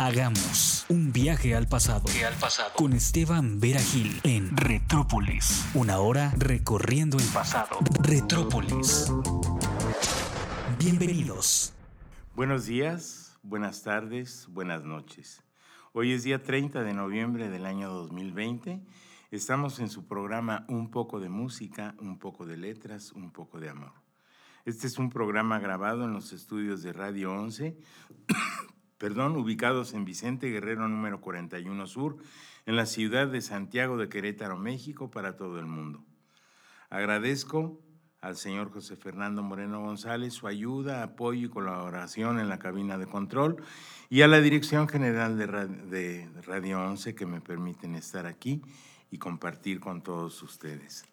Hagamos un viaje al pasado. al pasado. Con Esteban Vera Gil en Retrópolis. Una hora recorriendo el pasado. Retrópolis. Bienvenidos. Buenos días, buenas tardes, buenas noches. Hoy es día 30 de noviembre del año 2020. Estamos en su programa Un poco de música, un poco de letras, un poco de amor. Este es un programa grabado en los estudios de Radio 11 perdón, ubicados en Vicente Guerrero número 41 Sur, en la ciudad de Santiago de Querétaro, México, para todo el mundo. Agradezco al señor José Fernando Moreno González su ayuda, apoyo y colaboración en la cabina de control y a la Dirección General de, Radio 11 que me permiten estar aquí y compartir con todos ustedes.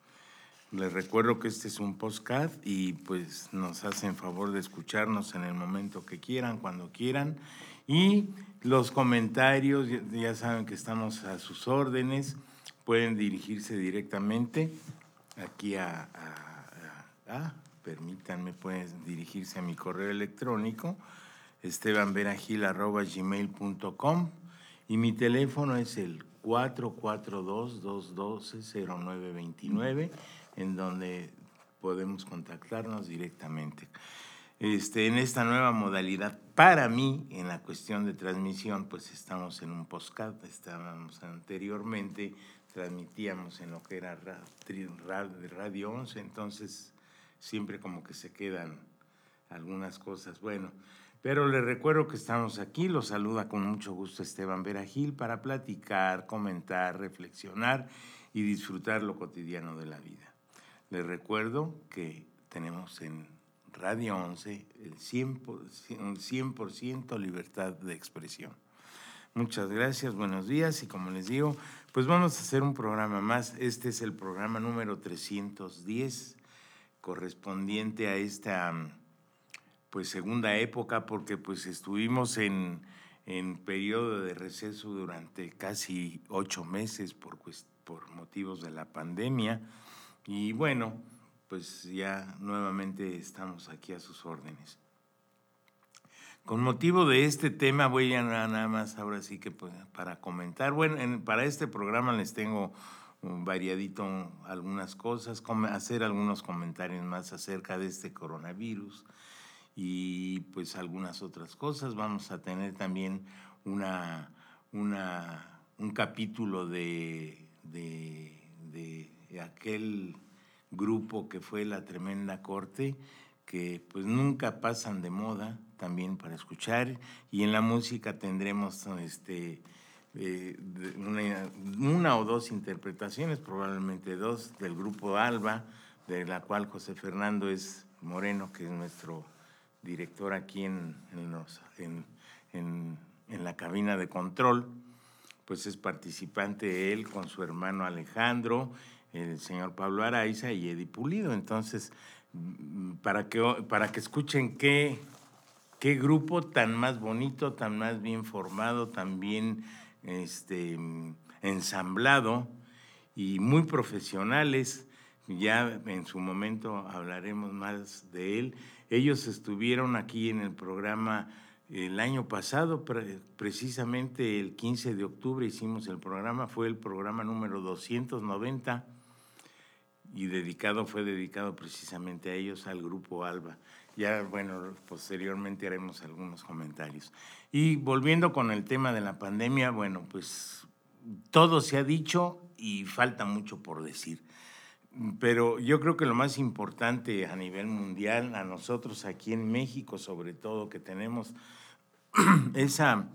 Les recuerdo que este es un postcard y pues nos hacen favor de escucharnos en el momento que quieran, cuando quieran y los comentarios, ya saben que estamos a sus órdenes, pueden dirigirse directamente aquí a, permítanme, pueden dirigirse a mi correo electrónico, estebanveragil.gmail.com y mi teléfono es el 442-212-0929, en donde podemos contactarnos directamente este, en esta nueva modalidad. Para mí, en la cuestión de transmisión, pues estamos en un postcard, estábamos anteriormente, transmitíamos en lo que era Radio 11, entonces siempre como que se quedan algunas cosas. Bueno, pero les recuerdo que estamos aquí, los saluda con mucho gusto Esteban Veragil para platicar, comentar, reflexionar y disfrutar lo cotidiano de la vida. Les recuerdo que tenemos en Radio 11, el 100%, 100 libertad de expresión. Muchas gracias, buenos días y como les digo, pues vamos a hacer un programa más. Este es el programa número 310 correspondiente a esta pues segunda época porque pues estuvimos en, en periodo de receso durante casi ocho meses por, por motivos de la pandemia y bueno, pues ya nuevamente estamos aquí a sus órdenes. Con motivo de este tema voy a nada más ahora sí que pues, para comentar. Bueno, para este programa les tengo variadito algunas cosas, hacer algunos comentarios más acerca de este coronavirus y pues algunas otras cosas. Vamos a tener también una, una un capítulo de, de, de aquel grupo que fue La Tremenda Corte, que pues nunca pasan de moda también para escuchar. Y en la música tendremos este, eh, una, o dos interpretaciones, probablemente dos, del grupo Alba, de la cual José Fernando es Moreno, que es nuestro director aquí en, en, en la cabina de control, pues es participante él con su hermano Alejandro el señor Pablo Araiza y Eddie Pulido. Entonces, mm, para que, para que escuchen qué, qué grupo tan más bonito, tan más bien formado, tan bien este, ensamblado y muy profesionales. Ya en su momento hablaremos más de él. Ellos estuvieron aquí en el programa el año pasado, precisamente el 15 de octubre hicimos el programa, fue el programa número 290 y dedicado, fue dedicado precisamente a ellos, al grupo Alba. Ya, bueno, posteriormente haremos algunos comentarios. Y volviendo con el tema de la pandemia, bueno, pues todo se ha dicho y falta mucho por decir. Pero yo creo que lo más importante a nivel mundial, a nosotros aquí en México sobre todo, que tenemos esa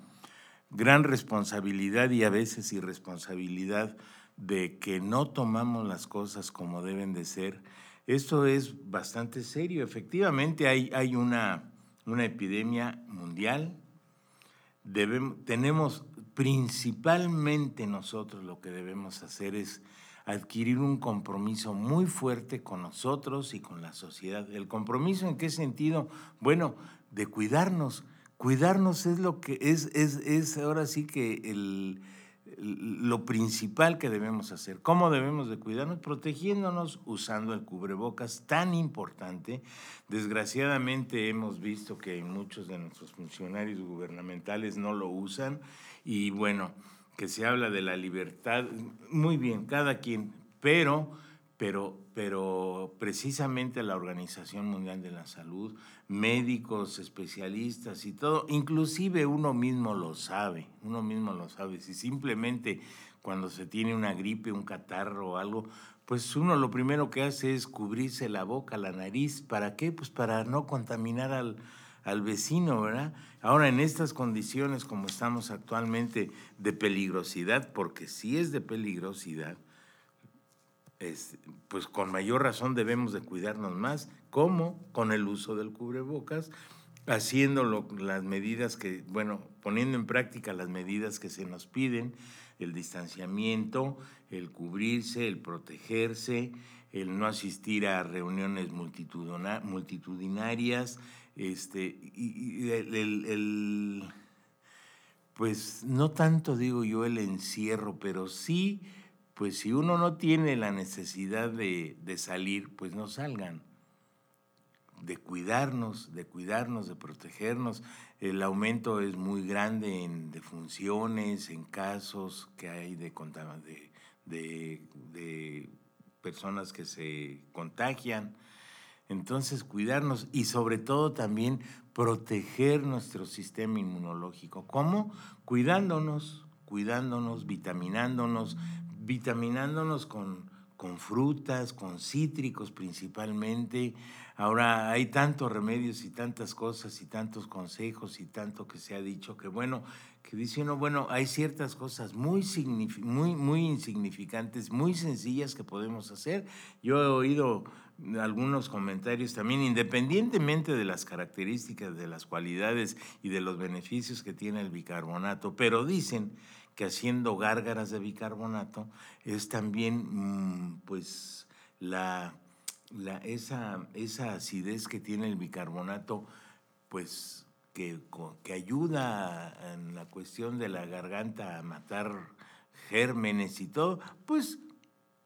gran responsabilidad y a veces irresponsabilidad de que no tomamos las cosas como deben de ser, esto es bastante serio. Efectivamente hay, hay una, una epidemia mundial. Tenemos principalmente nosotros lo que debemos hacer es adquirir un compromiso muy fuerte con nosotros y con la sociedad. ¿El compromiso en qué sentido? Bueno, de cuidarnos. Cuidarnos es lo que es, es, es ahora sí que el, lo principal que debemos hacer. ¿Cómo debemos de cuidarnos? Protegiéndonos usando el cubrebocas tan importante. Desgraciadamente hemos visto que muchos de nuestros funcionarios gubernamentales no lo usan y bueno, que se habla de la libertad, muy bien, cada quien, pero pero, pero precisamente la Organización Mundial de la Salud, médicos, especialistas y todo, inclusive uno mismo lo sabe, uno mismo lo sabe. Si simplemente cuando se tiene una gripe, un catarro o algo, pues uno lo primero que hace es cubrirse la boca, la nariz. ¿Para qué? Pues para no contaminar al, al vecino, ¿verdad? Ahora, en estas condiciones como estamos actualmente de peligrosidad, porque sí es de peligrosidad, pues con mayor razón debemos de cuidarnos más. ¿Cómo? Con el uso del cubrebocas, haciendo las medidas que, bueno, poniendo en práctica las medidas que se nos piden, el distanciamiento, el cubrirse, el protegerse, el no asistir a reuniones multitudinarias, este, y, el, pues no tanto digo yo el encierro, pero sí pues si uno no tiene la necesidad de, salir, pues no salgan. De cuidarnos, de cuidarnos, de protegernos. El aumento es muy grande en defunciones, en casos que hay de, de, de personas que se contagian. Entonces, cuidarnos y sobre todo también proteger nuestro sistema inmunológico. ¿Cómo? Cuidándonos, cuidándonos, vitaminándonos, vitaminándonos con, con frutas, con cítricos principalmente. Ahora hay tantos remedios y tantas cosas y tantos consejos y tanto que se ha dicho que bueno, que dice uno, bueno, hay ciertas cosas muy, muy, muy insignificantes, muy sencillas que podemos hacer. Yo he oído algunos comentarios también, independientemente de las características, de las cualidades y de los beneficios que tiene el bicarbonato, pero dicen que haciendo gárgaras de bicarbonato es también mm, pues la, esa, esa acidez que tiene el bicarbonato pues que, que ayuda en la cuestión de la garganta a matar gérmenes y todo, pues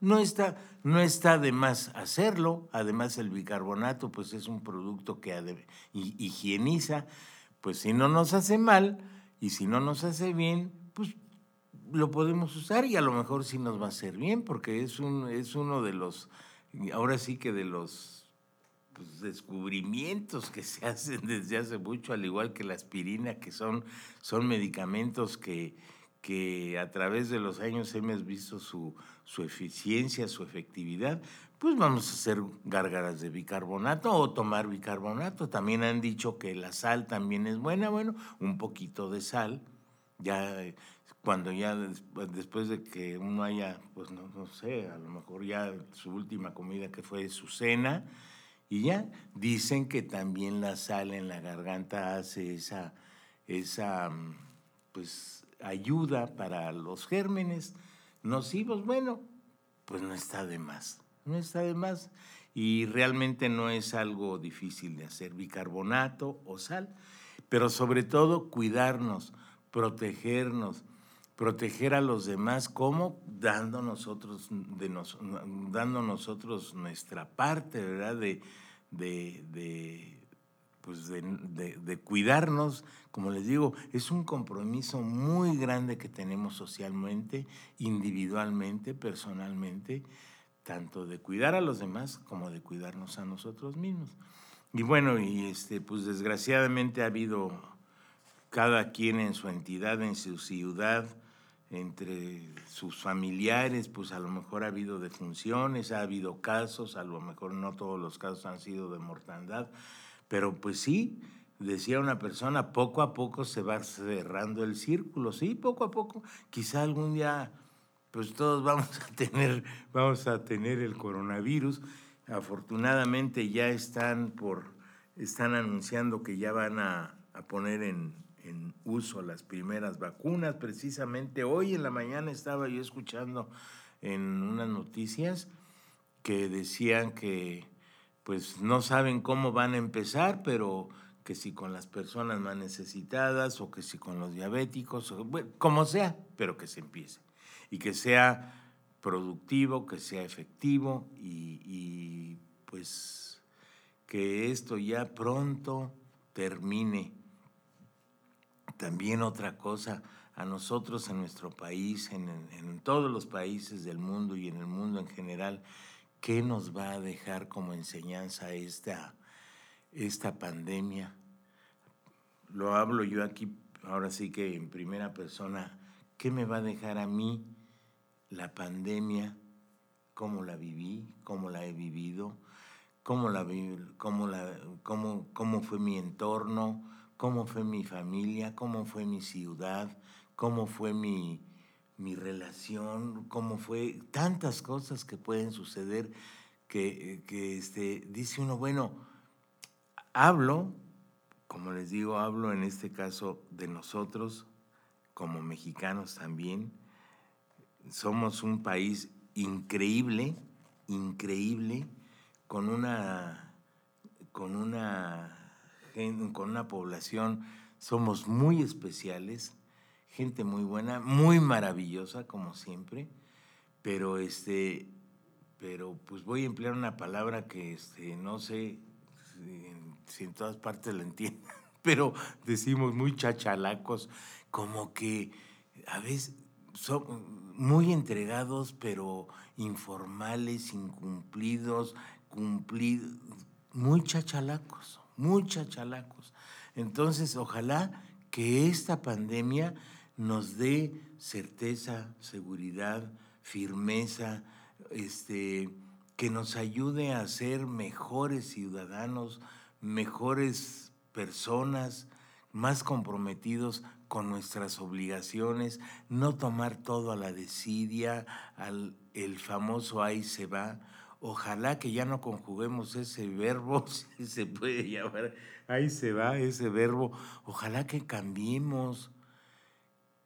no está, no está de más hacerlo. Además, el bicarbonato pues es un producto que higieniza. Pues si no nos hace mal y si no nos hace bien, pues lo podemos usar y a lo mejor sí nos va a hacer bien, porque es, un, es uno de los, ahora sí que de los pues, descubrimientos que se hacen desde hace mucho, al igual que la aspirina, que son, son medicamentos que, que a través de los años hemos visto su, su eficiencia, su efectividad, pues vamos a hacer gárgaras de bicarbonato o tomar bicarbonato. También han dicho que la sal también es buena, bueno, un poquito de sal, ya cuando ya después de que uno haya, pues no, no, sé, a lo mejor ya su última comida que fue su cena, y ya dicen que también la sal en la garganta hace esa, esa pues, ayuda para los gérmenes nocivos. Bueno, pues no está de más, no está de más. Y realmente no es algo difícil de hacer, bicarbonato o sal, pero sobre todo cuidarnos, protegernos proteger a los demás, como dando nosotros, de dando nosotros nuestra parte, ¿verdad? De, de, pues de, cuidarnos, como les digo, es un compromiso muy grande que tenemos socialmente, individualmente, personalmente, tanto de cuidar a los demás como de cuidarnos a nosotros mismos. Y bueno, y este, pues desgraciadamente ha habido cada quien en su entidad, en su ciudad, entre sus familiares, pues a lo mejor ha habido defunciones, ha habido casos, a lo mejor no todos los casos han sido de mortandad, pero pues sí, decía una persona, poco a poco se va cerrando el círculo, sí, poco a poco, quizá algún día pues todos vamos a tener, vamos a tener el coronavirus. Afortunadamente ya están por, están anunciando que ya van a poner en, en uso las primeras vacunas. Precisamente hoy en la mañana estaba yo escuchando en unas noticias que decían que pues no saben cómo van a empezar, pero que si con las personas más necesitadas o que si con los diabéticos, como sea, pero que se empiece. Y que sea productivo, que sea efectivo y, y pues que esto ya pronto termine. También otra cosa, a nosotros en nuestro país, en, en, todos los países del mundo y en el mundo en general, ¿qué nos va a dejar como enseñanza esta, esta pandemia? Lo hablo yo aquí, ahora sí que en primera persona, ¿qué me va a dejar a mí la pandemia? ¿Cómo la viví? ¿Cómo la he vivido? ¿Cómo, la, cómo, la, cómo, cómo fue mi entorno? ¿Cómo fue mi familia? ¿Cómo fue mi ciudad? cómo fue mi, relación, cómo fue, tantas cosas que pueden suceder que, este, dice uno, bueno, hablo, como les digo, hablo en este caso de nosotros, como mexicanos también, somos un país increíble, increíble, con una, con una, con una población, somos muy especiales, gente muy buena, muy maravillosa, como siempre, pero este, pero pues voy a emplear una palabra que este, no sé si, en todas partes la entienden, pero decimos muy chachalacos, como que a veces son muy entregados, pero informales, incumplidos, cumplidos, muy chachalacos, muy chachalacos. Entonces, ojalá que esta pandemia nos dé certeza, seguridad, firmeza, este, que nos ayude a ser mejores ciudadanos, mejores personas, más comprometidos con nuestras obligaciones, no tomar todo a la desidia, al el famoso ahí se va. Ojalá que ya no conjuguemos ese verbo, si se puede llamar, ahí se va ese verbo. Ojalá que cambiemos,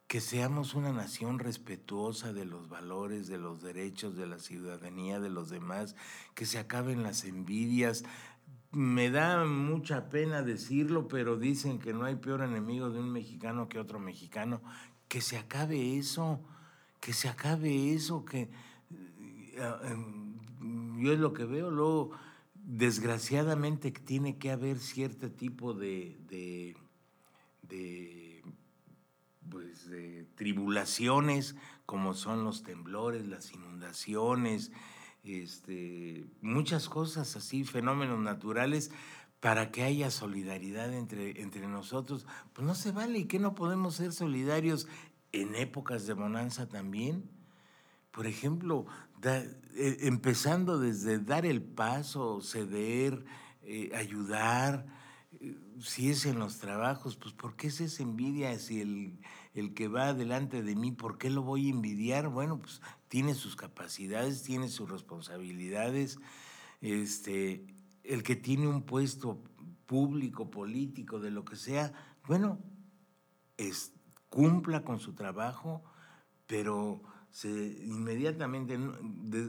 que seamos una nación respetuosa de los valores, de los derechos, de la ciudadanía de los demás, que se acaben las envidias. Me da mucha pena decirlo, pero dicen que no hay peor enemigo de un mexicano que otro mexicano. Que se acabe eso, que se acabe eso, que eh, em, yo es lo que veo, luego desgraciadamente tiene que haber cierto tipo de, de pues, de tribulaciones como son los temblores, las inundaciones, este, muchas cosas así, fenómenos naturales, para que haya solidaridad entre, entre nosotros. Pues no se vale, ¿y qué no podemos ser solidarios en épocas de bonanza también? Por ejemplo, eh, empezando desde dar el paso, ceder, eh, ayudar, eh, si es en los trabajos, pues ¿por qué es envidia si el el que va delante de mí, ¿por qué lo voy a envidiar? Bueno, pues tiene sus capacidades, tiene sus responsabilidades. Este, el que tiene un puesto público, político, de lo que sea, bueno, es, cumpla con su trabajo, pero se, inmediatamente,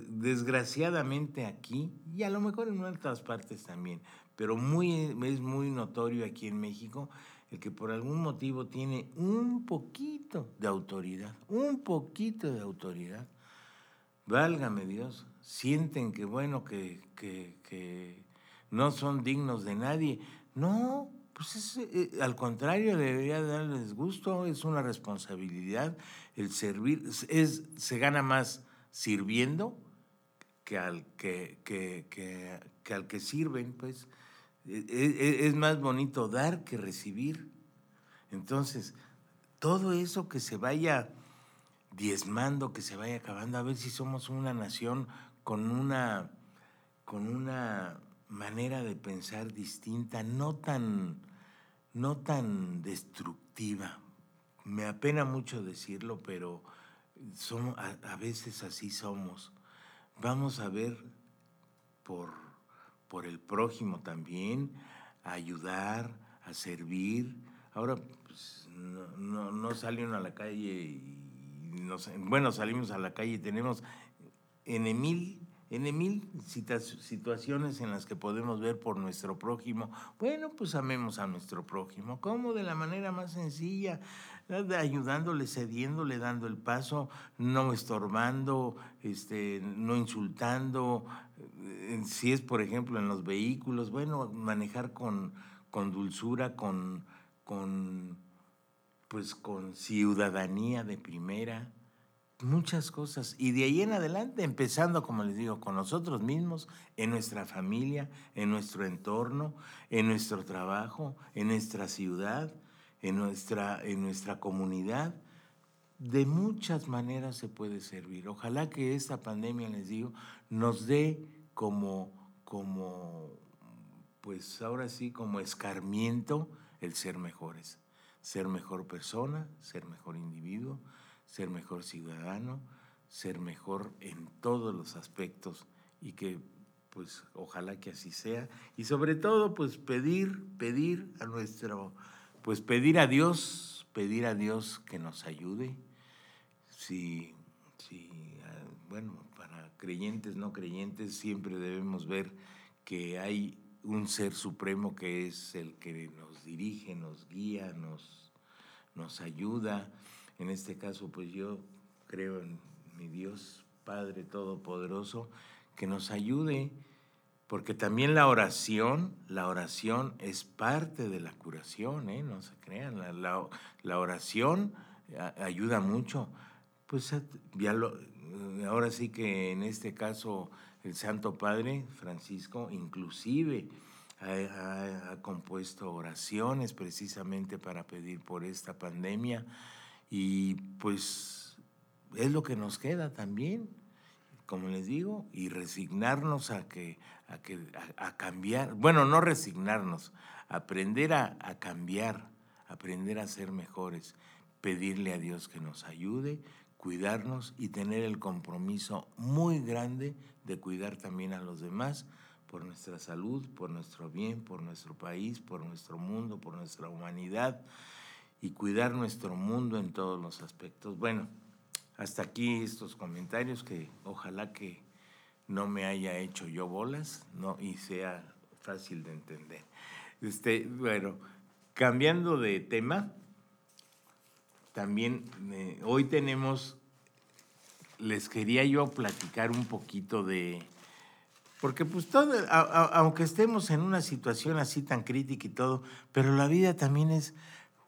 desgraciadamente aquí, y a lo mejor en otras partes también, pero muy, es muy notorio aquí en México, el que por algún motivo tiene un poquito de autoridad, un poquito de autoridad, válgame Dios, sienten que bueno, que, que, no son dignos de nadie. No, pues es, eh, al contrario, debería darles gusto, es una responsabilidad. El servir, es, se gana más sirviendo que al que, que, que al que sirven, pues. E, e, es más bonito dar que recibir. Entonces, todo eso que se vaya diezmando, que se vaya acabando, a ver si somos una nación con una, con una manera de pensar distinta, no tan, no tan destructiva. Me apena mucho decirlo, pero somos, a veces así somos. Vamos a ver por por el prójimo también, a ayudar, a servir. Ahora pues, no, no, salen a la calle y bueno, salimos a la calle y tenemos en mil, en mil situaciones en las que podemos ver por nuestro prójimo. Bueno, pues amemos a nuestro prójimo. ¿Cómo? De la manera más sencilla, ayudándole, cediéndole, dando el paso, no estorbando, este, no insultando. Eh, si es, por ejemplo, en los vehículos, bueno, manejar con, con dulzura, con, con, pues, con ciudadanía de primera muchas cosas. Y de ahí en adelante, empezando, como les digo, con nosotros mismos, en nuestra familia, en nuestro entorno, en nuestro trabajo, en nuestra ciudad, en nuestra, en nuestra comunidad. De muchas maneras se puede servir. Ojalá que esta pandemia, les digo, nos dé como, como pues ahora sí, como escarmiento el ser mejores. Ser mejor persona, ser mejor individuo, ser mejor ciudadano, ser mejor en todos los aspectos y que pues ojalá que así sea. Y sobre todo pues pedir pedir a nuestro pues pedir a Dios pedir a Dios que nos ayude. Si si ah, bueno para creyentes no creyentes siempre debemos ver que hay un ser supremo que es el que nos dirige nos guía nos nos ayuda en este caso, pues yo creo en mi Dios Padre Todopoderoso, que nos ayude, porque también la oración, la oración es parte de la curación, ¿eh? no se crean, la, oración ayuda mucho. Pues ya ahora sí que en este caso el Santo Padre Francisco inclusive ha compuesto oraciones precisamente para pedir por esta pandemia y pues es lo que nos queda también, como les digo, y resignarnos a que, a, que, a, cambiar, bueno, no resignarnos, aprender a, a cambiar, aprender a ser mejores, pedirle a Dios que nos ayude, cuidarnos y tener el compromiso muy grande de cuidar también a los demás por nuestra salud, por nuestro bien, por nuestro país, por nuestro mundo, por nuestra humanidad y cuidar nuestro mundo en todos los aspectos. Bueno, hasta aquí estos comentarios que ojalá que no me haya hecho yo bolas ¿no? y sea fácil de entender. Este, bueno, cambiando de tema, también eh, hoy tenemos, les quería yo platicar un poquito de, porque pues todo, aunque estemos en una situación así tan crítica y todo, pero la vida también es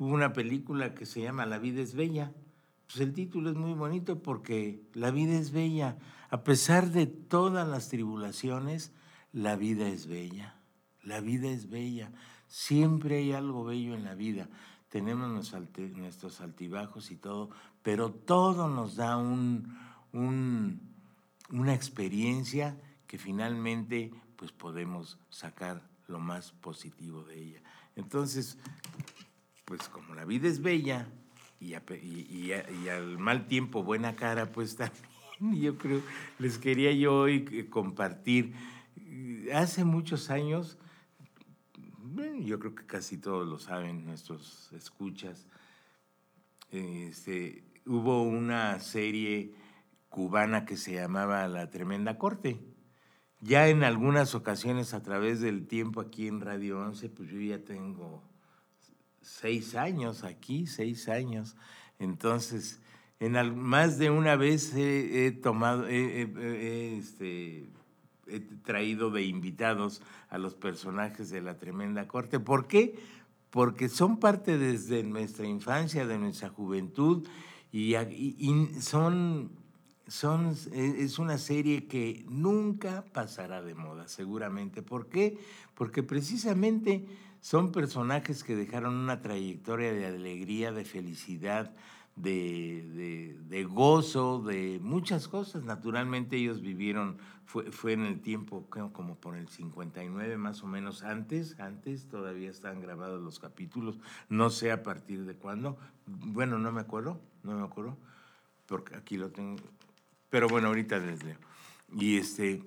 Hubo una película que se llama La vida es bella. Pues el título es muy bonito porque la vida es bella. A pesar de todas las tribulaciones, la vida es bella. La vida es bella. Siempre hay algo bello en la vida. Tenemos nuestros altibajos y todo, pero todo nos da un, una experiencia que finalmente pues podemos sacar lo más positivo de ella. Entonces, pues como la vida es bella y, al mal tiempo buena cara, pues también yo creo, les quería yo hoy eh, compartir. Hace muchos años, yo creo que casi todos lo saben, nuestros escuchas, este, hubo una serie cubana que se llamaba La Tremenda Corte. Ya en algunas ocasiones a través del tiempo aquí en Radio 11, pues yo ya tengo seis años aquí, seis años. Entonces, en más de una vez he, tomado, este, he traído de invitados a los personajes de la tremenda corte. ¿Por qué? Porque son parte desde nuestra infancia, de nuestra juventud, y, son, son, es una serie que nunca pasará de moda, seguramente. ¿Por qué? Porque precisamente son personajes que dejaron una trayectoria de alegría, de felicidad, de, gozo, de muchas cosas. Naturalmente ellos vivieron, fue, fue en el tiempo como por el 59 más o menos antes, antes todavía están grabados los capítulos, no sé a partir de cuándo, bueno, no me acuerdo, no me acuerdo, porque aquí lo tengo, pero bueno, ahorita les leo. Y este,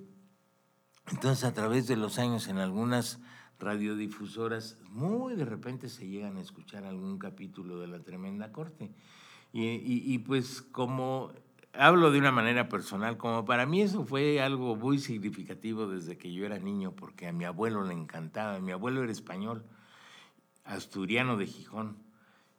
entonces a través de los años en algunas radiodifusoras, muy de repente se llegan a escuchar algún capítulo de la Tremenda Corte. Y, pues como hablo de una manera personal, como para mí eso fue algo muy significativo desde que yo era niño, porque a mi abuelo le encantaba. Mi abuelo era español, asturiano de Gijón.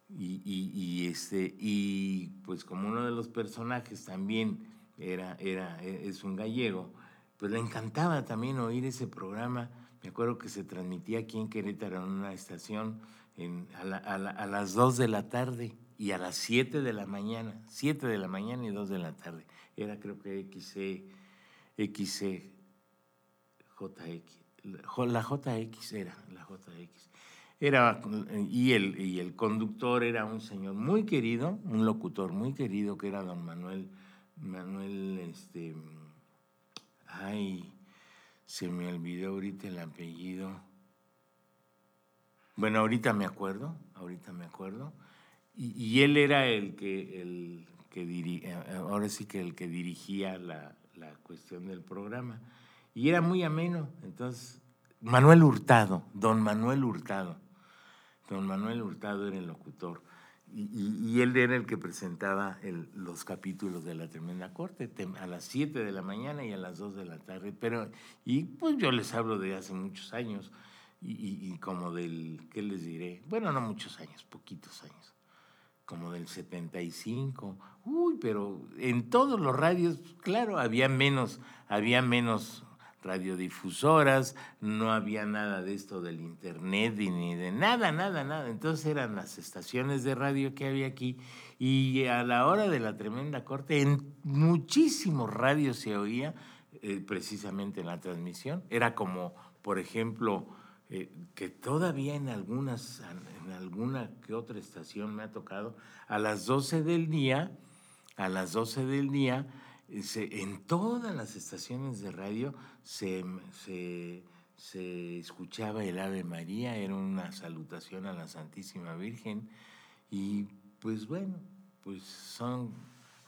Y, y, este, y pues como uno de los personajes también era, era, es un gallego, pues le encantaba también oír ese programa. Me acuerdo que se transmitía aquí en Querétaro en una estación a las 2 de la tarde y a las 7 de la mañana, 7 de la mañana y 2 de la tarde. Era creo que XC, XC, JX, la JX era, la JX. Era, y, el, y el conductor era un señor muy querido, un locutor muy querido que era don Manuel, Manuel, este, ay, se me olvidó ahorita el apellido. Bueno, ahorita me acuerdo, ahorita me acuerdo y, él era el que, el que eh, ahora sí que el que dirigía la, la, cuestión del programa. Y era muy ameno. Entonces, Manuel Hurtado, don Manuel Hurtado. Don Manuel Hurtado era el locutor. Y, y, él era el que presentaba el, los capítulos de la Tremenda Corte a las 7 de la mañana y a las 2 de la tarde. Pero, y pues yo les hablo de hace muchos años y, y como del, ¿qué les diré? Bueno, no muchos años, poquitos años como del 75. Uy, pero en todos los radios, claro, había menos, había menos radiodifusoras, no había nada de esto del internet ni de nada, nada, nada. Entonces eran las estaciones de radio que había aquí y a la hora de la tremenda corte en muchísimos radios se oía eh, precisamente en la transmisión. Era como, por ejemplo, eh, que todavía en algunas, en alguna que otra estación me ha tocado, a las 12 del día, a las 12 del día, eh, en todas las estaciones de radio se, se, escuchaba el Ave María, era una salutación a la Santísima Virgen, y pues bueno, pues son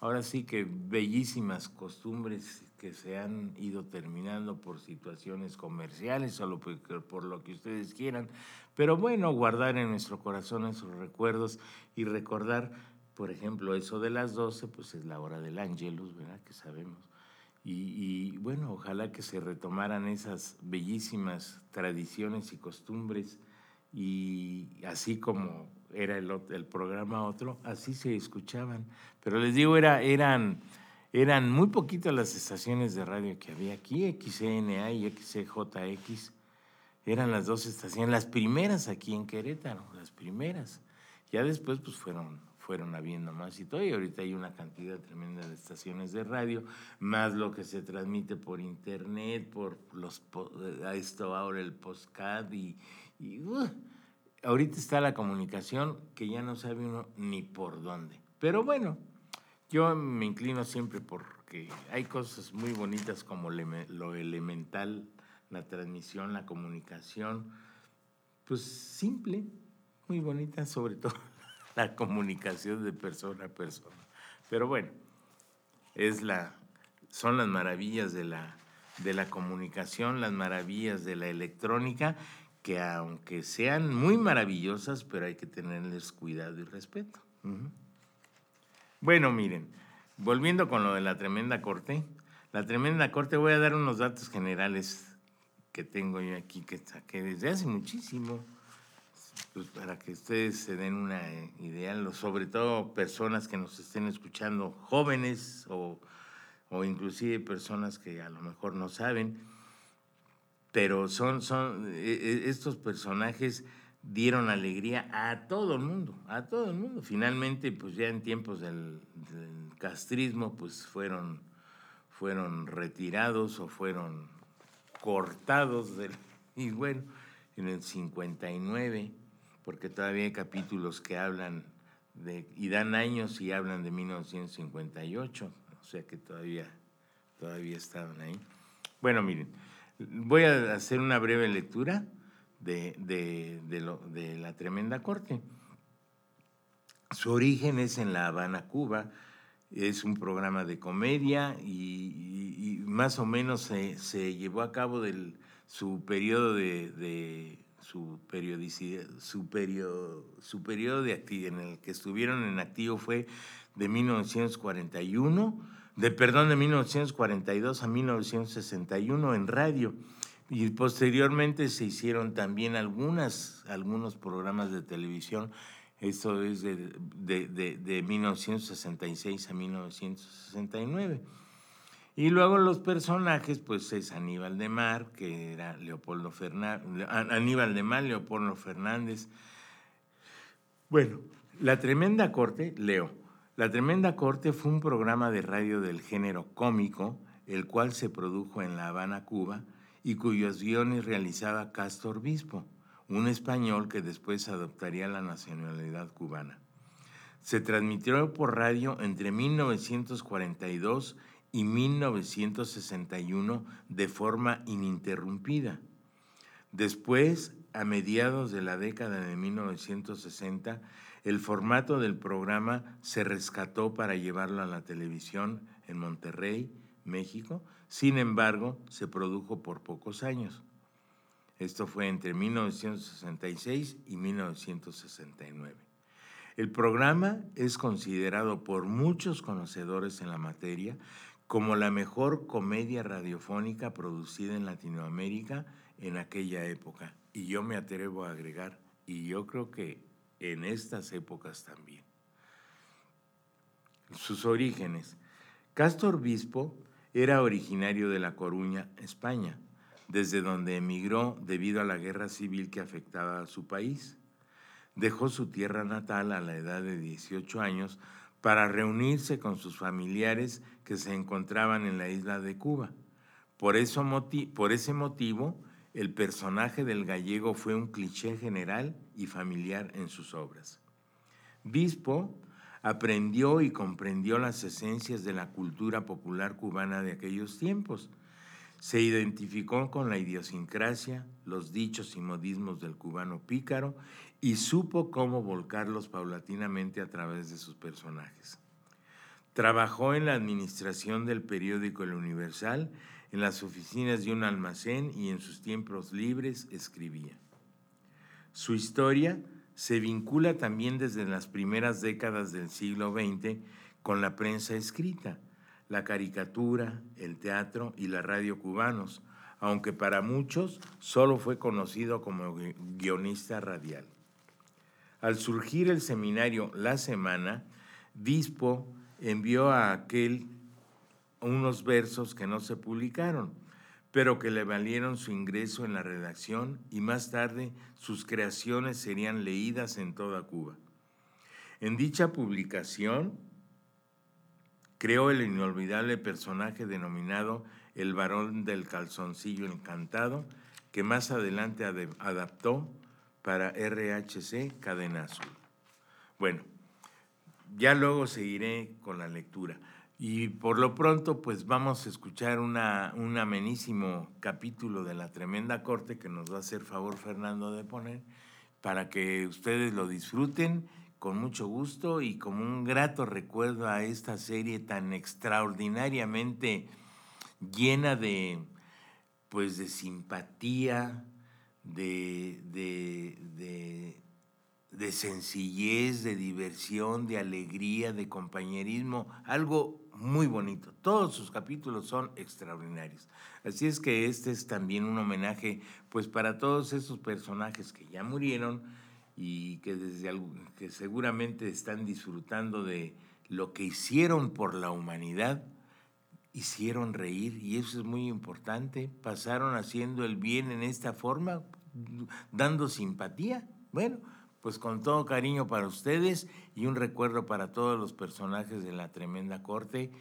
ahora sí que bellísimas costumbres que se han ido terminando por situaciones comerciales o por, lo que ustedes quieran, pero bueno, guardar en nuestro corazón esos recuerdos y recordar, por ejemplo, eso de las 12, pues es la hora del ángelus, ¿verdad? Que sabemos. Y, bueno, ojalá que se retomaran esas bellísimas tradiciones y costumbres y así como era el, el programa otro, así se escuchaban. Pero les digo, era, eran eran muy poquitas las estaciones de radio que había aquí, XCNA y XCJX. Eran las dos estaciones, las primeras aquí en Querétaro, las primeras. Ya después pues fueron, fueron habiendo más y todo, y ahorita hay una cantidad tremenda de estaciones de radio, más lo que se transmite por internet, por los a esto ahora el postcard y, uh, ahorita está la comunicación que ya no sabe uno ni por dónde. Pero bueno, yo me inclino siempre porque hay cosas muy bonitas como lo elemental, la transmisión, la comunicación, pues simple, muy bonita, sobre todo la comunicación de persona a persona. Pero bueno, es la, son las maravillas de la, de la comunicación, las maravillas de la electrónica, que aunque sean muy maravillosas, pero hay que tenerles cuidado y respeto. Bueno, miren, volviendo con lo de la tremenda corte, la tremenda corte, voy a dar unos datos generales que tengo yo aquí, que saqué desde hace muchísimo, pues para que ustedes se den una idea, sobre todo personas que nos estén escuchando, jóvenes o, o inclusive personas que a lo mejor no saben, pero son, son e, e, estos personajes dieron alegría a todo el mundo, a todo el mundo. Finalmente, pues ya en tiempos del, castrismo, pues fueron, fueron retirados o fueron cortados del... Y bueno, en el 59, porque todavía hay capítulos que hablan de... y dan años y hablan de 1958, o sea que todavía, todavía estaban ahí. Bueno, miren, voy a hacer una breve lectura de, de, la tremenda corte. Su origen es en La Habana, Cuba. Es un programa de comedia y, más o menos se, llevó a cabo del, su periodo de, su periodicidad, su, periodo, su periodo de en el que estuvieron en activo fue de 1941, de perdón, de 1942 a 1961 en radio. Y posteriormente se hicieron también algunas, algunos programas de televisión. Esto es de, de, de 1966 a 1969. Y luego los personajes, pues es Aníbal de Mar, que era Leopoldo Fernández, Aníbal de Mar, Leopoldo Fernández. Bueno, La Tremenda Corte, Leo, La Tremenda Corte fue un programa de radio del género cómico, el cual se produjo en La Habana, Cuba, y cuyos guiones realizaba Castor Bispo, un español que después adoptaría la nacionalidad cubana. Se transmitió por radio entre 1942 y 1961 de forma ininterrumpida. Después, a mediados de la década de 1960, el formato del programa se rescató para llevarlo a la televisión en Monterrey, México. Sin embargo, se produjo por pocos años. Esto fue entre 1966 y 1969. El programa es considerado por muchos conocedores en la materia como la mejor comedia radiofónica producida en Latinoamérica en aquella época. Y yo me atrevo a agregar, y yo creo que en estas épocas también. Sus orígenes. Castor Bispo era originario de La Coruña, España, desde donde emigró debido a la guerra civil que afectaba a su país. Dejó su tierra natal a la edad de 18 años para reunirse con sus familiares que se encontraban en la isla de Cuba. Por, eso, por ese motivo, el personaje del gallego fue un cliché general y familiar en sus obras. Bispo aprendió y comprendió las esencias de la cultura popular cubana de aquellos tiempos. Se identificó con la idiosincrasia, los dichos y modismos del cubano pícaro y supo cómo volcarlos paulatinamente a través de sus personajes. Trabajó en la administración del periódico El Universal, en las oficinas de un almacén y en sus tiempos libres escribía. Su historia se vincula también desde las primeras décadas del siglo XX con la prensa escrita, la caricatura, el teatro y la radio cubanos, aunque para muchos solo fue conocido como guionista radial. Al surgir el seminario La Semana, Dispo envió a aquel unos versos que no se publicaron, pero que le valieron su ingreso en la redacción y más tarde sus creaciones serían leídas en toda Cuba. En dicha publicación creó el inolvidable personaje denominado el varón del calzoncillo encantado, que más adelante adaptó para RHC Cadena Azul. Bueno, ya luego seguiré con la lectura. Y por lo pronto, pues vamos a escuchar un amenísimo capítulo de la tremenda corte que nos va a hacer favor Fernando de poner para que ustedes lo disfruten con mucho gusto y como un grato recuerdo a esta serie tan extraordinariamente llena de pues de simpatía, de, de, de, sencillez, de diversión, de alegría, de compañerismo, algo muy bonito. Todos sus capítulos son extraordinarios. Así es que este es también un homenaje pues para todos esos personajes que ya murieron y que, desde, que seguramente están disfrutando de lo que hicieron por la humanidad hicieron reír y eso es muy importante. Pasaron haciendo el bien en esta forma, dando simpatía. Bueno, pues con todo cariño para ustedes y un recuerdo para todos los personajes de la tremenda corte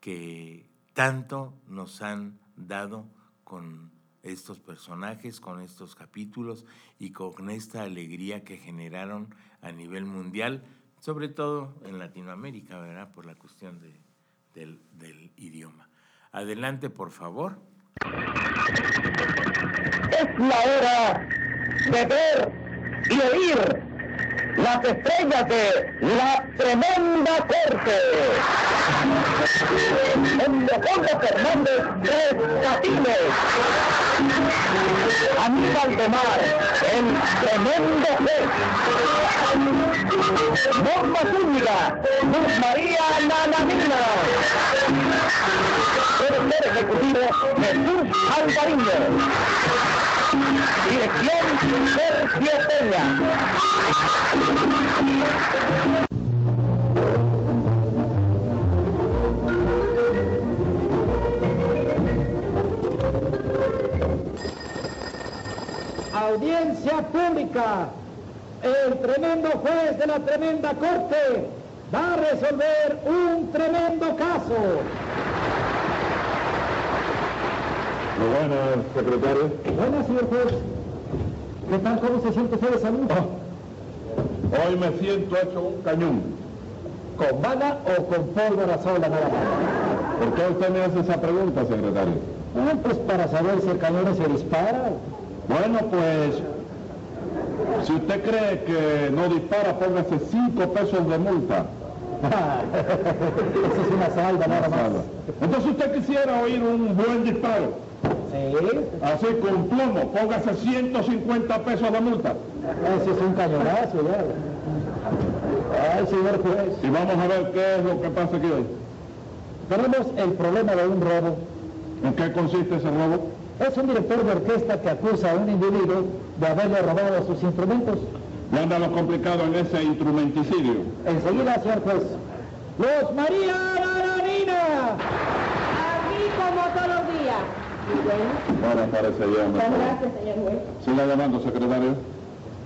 que tanto nos han dado con estos personajes, con estos capítulos y con esta alegría que generaron a nivel mundial, sobre todo en Latinoamérica, ¿verdad? Por la cuestión de, del, del idioma. Adelante, por favor. Es la hora de ver y oír las estrellas de la tremenda corte. En Leopoldo Fernández Tres Catines. Aníbal de Mar, el tremendo juez. Norma Zúñiga, Luz María Nananina. Tercer ejecutivo, Jesús Alvariño. Dirección Sergio Peña. Audiencia pública. El tremendo juez de la tremenda corte va a resolver un tremendo caso. Muy buenas, secretario. Buenas, señor juez. ¿Qué tal? ¿Cómo se siente usted de salud? Hoy me siento hecho un cañón. ¿Con bala o con pólvora sola nada más? ¿Por qué usted me hace esa pregunta, secretario? Ah, pues para saber si el cañón se dispara. Bueno, pues, si usted cree que no dispara, póngase cinco pesos de multa. Eso es una salva nada más. Entonces usted quisiera oír un buen disparo. Sí, Así con plomo, póngase 150 pesos de multa. ese es un cañonazo ya. Ay, señor juez. Y vamos a ver qué es lo que pasa aquí hoy. Tenemos el problema de un robo. ¿En qué consiste ese robo? Es un director de orquesta que acusa a un individuo de haberle robado sus instrumentos. ¿Y anda lo complicado en ese instrumenticidio? Enseguida, señor juez. ¡Los María Naranina! Aquí como todos los días. Bueno, Ahora parece ya. muchas gracias, señor juez. Siga llamando, secretario.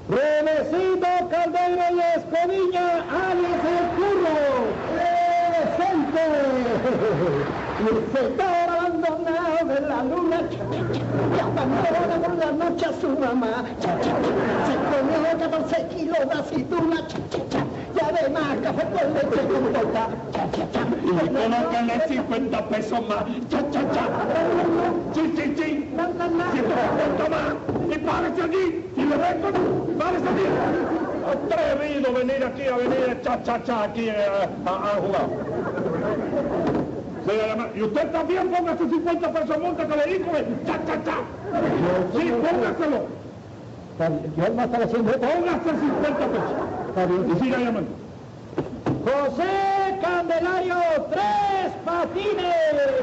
Renecito Caldeiro y Escoviña, alias el curro. ¡Presente! El sector abandonado de la luna, que abandona por la noche a su mamá, cha, cha, cha, se comió 14 kilos de aceituna, cha, cha, cha, y además café con leche con cha. Y colóquenle 50 pesos más. Cha, cha, cha. Sí, sí, sí. No, no, no. 150 más. Y párese allí. Y le vengo. Párese allí. Atrevido venir aquí a venir cha, cha, cha aquí eh, a, a, a jugar. Siga llamando. Y usted también póngase 50 pesos multa que le dijo. Cha, cha, cha. Sí, póngaselo. Yo no haciendo esto. Póngase 50 pesos. Y siga llamando. José Candelario Tres Patines.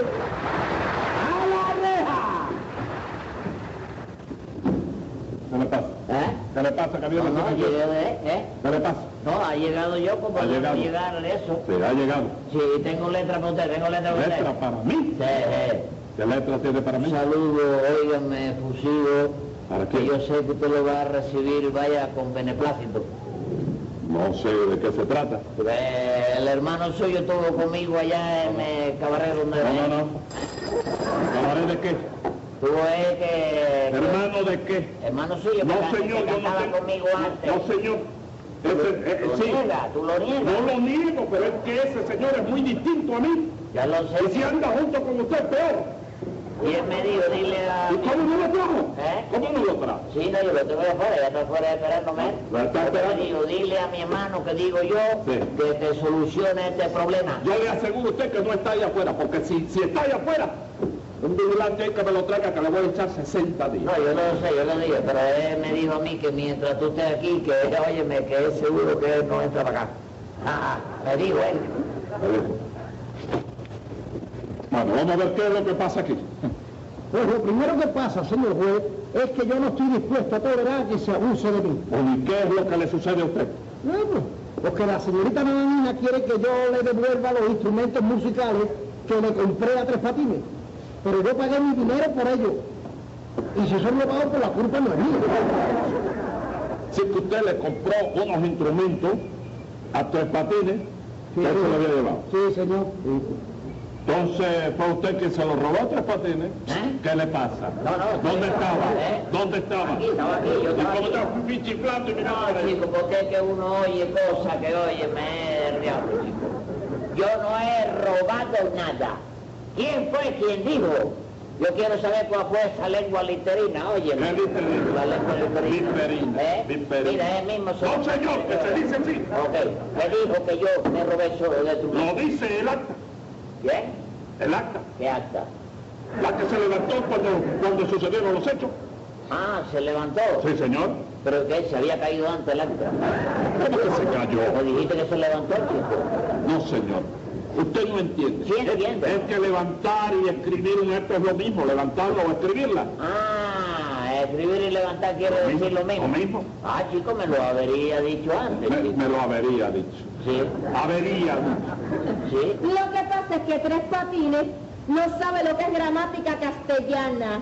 A la reja. ¿Qué le pasa? ¿Eh? ¿Qué le pasa, Gabriel? No, no, llegué ¿eh? ¿Qué le pasa? No, ha llegado yo como Ha no llegado. llegar eso. Sí, ha llegado. Sí, tengo letra para usted, tengo letra para usted. ¿Letra para mí? Sí, sí. ¿Qué letra tiene para mí? Saludo, óigame, fusivo. ¿Para Que qué? yo sé que usted lo va a recibir, vaya, con beneplácito. No sé de qué se trata. Porque el hermano suyo estuvo conmigo allá en el cabaret donde... No, no, no. ¿Cabaret de qué? Tuvo él que... ¿Hermano de qué? Hermano suyo, No, que, señor, que yo no tengo... conmigo antes. No, señor. Ese, eh, ¿Lo sí. niega? ¿Tú lo niegas? No lo niego, pero es que ese señor es muy distinto a mí. Ya lo sé. Y si anda junto con usted, peor. Y él me dijo, dile a... ¿Y cómo no lo trajo? ¿Eh? ¿Cómo no lo trajo? Sí, no, yo lo tengo afuera, ya está afuera esperándome. ¿Lo está esperando? Le digo, dile a mi hermano que digo yo Sí. que te solucione este problema. Yo le aseguro a usted que no está ahí afuera, porque si, si está ahí afuera, un vigilante que me lo traiga, que le voy a echar 60 días. No, yo lo sé, yo lo dije, pero él me dijo a mí que mientras tú estés aquí, que óyeme, que es seguro que él no entra para acá. Ah, me dijo él. Bueno, vamos a ver qué es lo que pasa aquí. Pues lo primero que pasa, señor juez, es que yo no estoy dispuesto a tolerar que se abuse de mí. Bueno, ¿Y qué es lo que le sucede a usted? Bueno, porque la señorita Nananina quiere que yo le devuelva los instrumentos musicales que le compré a Tres Patines. Pero yo pagué mi dinero por ellos. Y si son robados, pues la culpa no es mía. Si que usted le compró unos instrumentos a tres patines, que él se lo había llevado. Sí, señor. Sí. Entonces, ¿fue usted que se lo robó a tres patines? ¿Eh? ¿Qué le pasa? No, no, ¿Dónde sí, estaba? ¿eh? ¿Dónde estaba? Aquí, estaba aquí, yo ¿Y estaba cómo aquí. estaba pichiflando y mirando No, chico, porque es que uno oye cosas que oye, me diablo, chico. Yo no he robado nada. ¿Quién fue quien dijo Yo quiero saber cuál fue esa lengua literina, oye. ¿Qué literina? La lengua literina. Viperina, ¿Eh? Mira, él mismo se... No, señor, que se dice así. Ok, me dijo que yo me robé eso de tu... Lo dice el acta, ¿Qué? el acta. ¿Qué acta? La que se levantó cuando, cuando sucedieron los hechos. Ah, se levantó. Sí, señor. Pero que se había caído antes el acta. ¿Cómo que se cayó? Me dijiste que se levantó, chico. No, señor. Usted no entiende. Sí, entiendo. Es, es que levantar y escribir un acta es lo mismo, levantarlo o escribirla. Ah, escribir y levantar quiere Lo decir mismo, lo mismo. lo mismo. Ah, chico, me lo habría dicho antes. Me, lo avería dicho. Sí, Avería dicho. sí. Lo que pasa es que Tres Patines no sabe lo que es gramática castellana.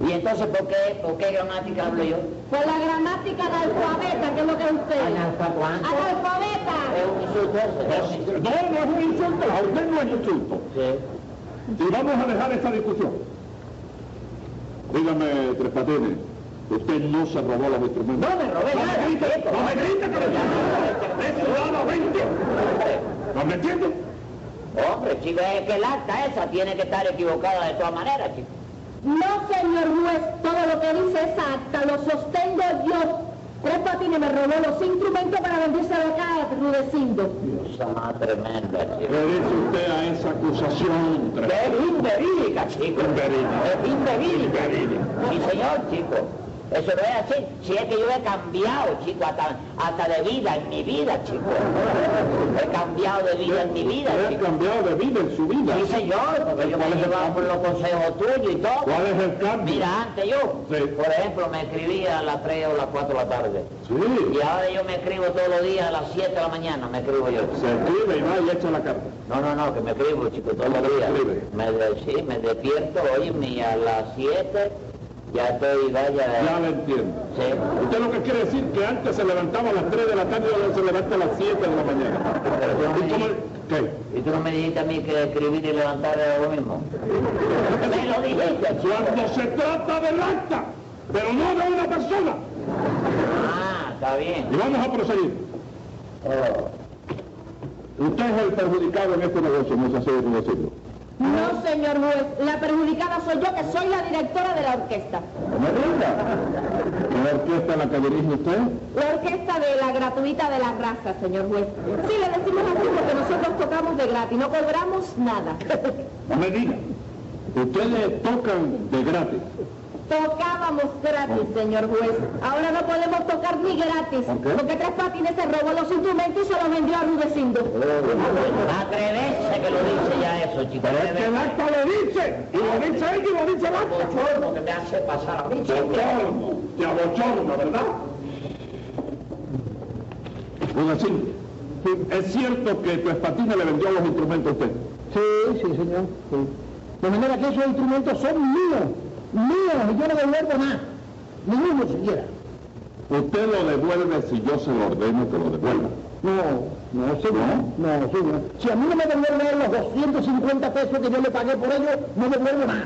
¿Y entonces por qué, por qué gramática hablo yo? Pues la gramática analfabeta, que es lo que es usted. ¿Analfa cuánto? ¡Analfabeta! Es un insulto ese, es un insulto. No, no es un insulto, a usted no es insulto. Sí. Y vamos a dejar esta discusión. Dígame, Tres Patines, usted no se robó los instrumentos. No me robé No nada, me grite, chico. no me grite, que lo Es ciudadamente. ¿No me entiende? Hombre, chico, es que el acta esa tiene que estar equivocada de todas maneras, chico. No, señor juez, todo lo que dice esa acta lo sostengo yo. Tres Patines me robó los instrumentos para venderse acá a Rudecindo. Cosa más tremenda, chico. ¿Qué dice usted a esa acusación, es inverídica, chico. Inverídica. Es inverídica. Inverídica. Sí, señor, chico. Eso no es así. Si es que yo he cambiado, chico, hasta, hasta de vida en mi vida, chico. He cambiado de vida en mi vida, chico. cambiado de vida en su vida. Sí, señor, porque yo me ¿Cuál es el llevaba por los consejos tuyos y todo. ¿Cuál es el cambio? Mira, antes yo, Sí. por ejemplo, me escribía a las 3 o las 4 de la tarde. Sí. Y ahora yo me escribo todos los días a las 7 de la mañana, me escribo yo. Se escribe y va y echa la carta. No, no, no, que me escribo, chico, todos los ¿Cómo te días. Me sí, me despierto, oye, a las 7 ya estoy, vaya... Ya lo entiendo. Sí. Usted lo que quiere decir que antes se levantaba a las 3 de la tarde y ahora se levanta a las 7 de la mañana. Pero tú no me ¿Y cómo? dijiste- ¿Qué? ¿Y tú no me dijiste a mí que escribir y levantar era lo mismo? me lo dijiste. Cuando se trata del acta, pero no de una persona. Ah, está bien. Y vamos a proseguir. Oh. Usted es el perjudicado en este negocio, no así de decirlo. No, señor juez, la perjudicada soy yo, que soy la directora de la orquesta. Me diga. ¿Qué orquesta la que dirige usted? La orquesta de la gratuita de la raza, señor juez. Sí, le decimos así porque nosotros tocamos de gratis, no cobramos nada. No me diga. Ustedes tocan de gratis. Tocábamos gratis, señor juez. Ahora no podemos tocar ni gratis, ¿Por qué? porque Tres Patines se robó los instrumentos y se los vendió a Rudecindo. Atreverse que lo dice ya eso, chico. Pero es que el acta lo dice. Y lo dice ella y lo dice el acta. bochorno que me hace pasar a mí, chico. Bochorno. Te abochorno, ¿verdad? Rudecindo, ¿es cierto que tu espatina le vendió los instrumentos a usted? Sí, sí, señor. sí. De manera que esos instrumentos son míos, míos, y yo no devuelvo nada. Ni uno siquiera. Usted lo devuelve si yo se lo ordeno que lo devuelva. No, no, señor. No, señor. Si a mí no me devuelven los 250 pesos que yo le pagué por ellos, no devuelvo nada.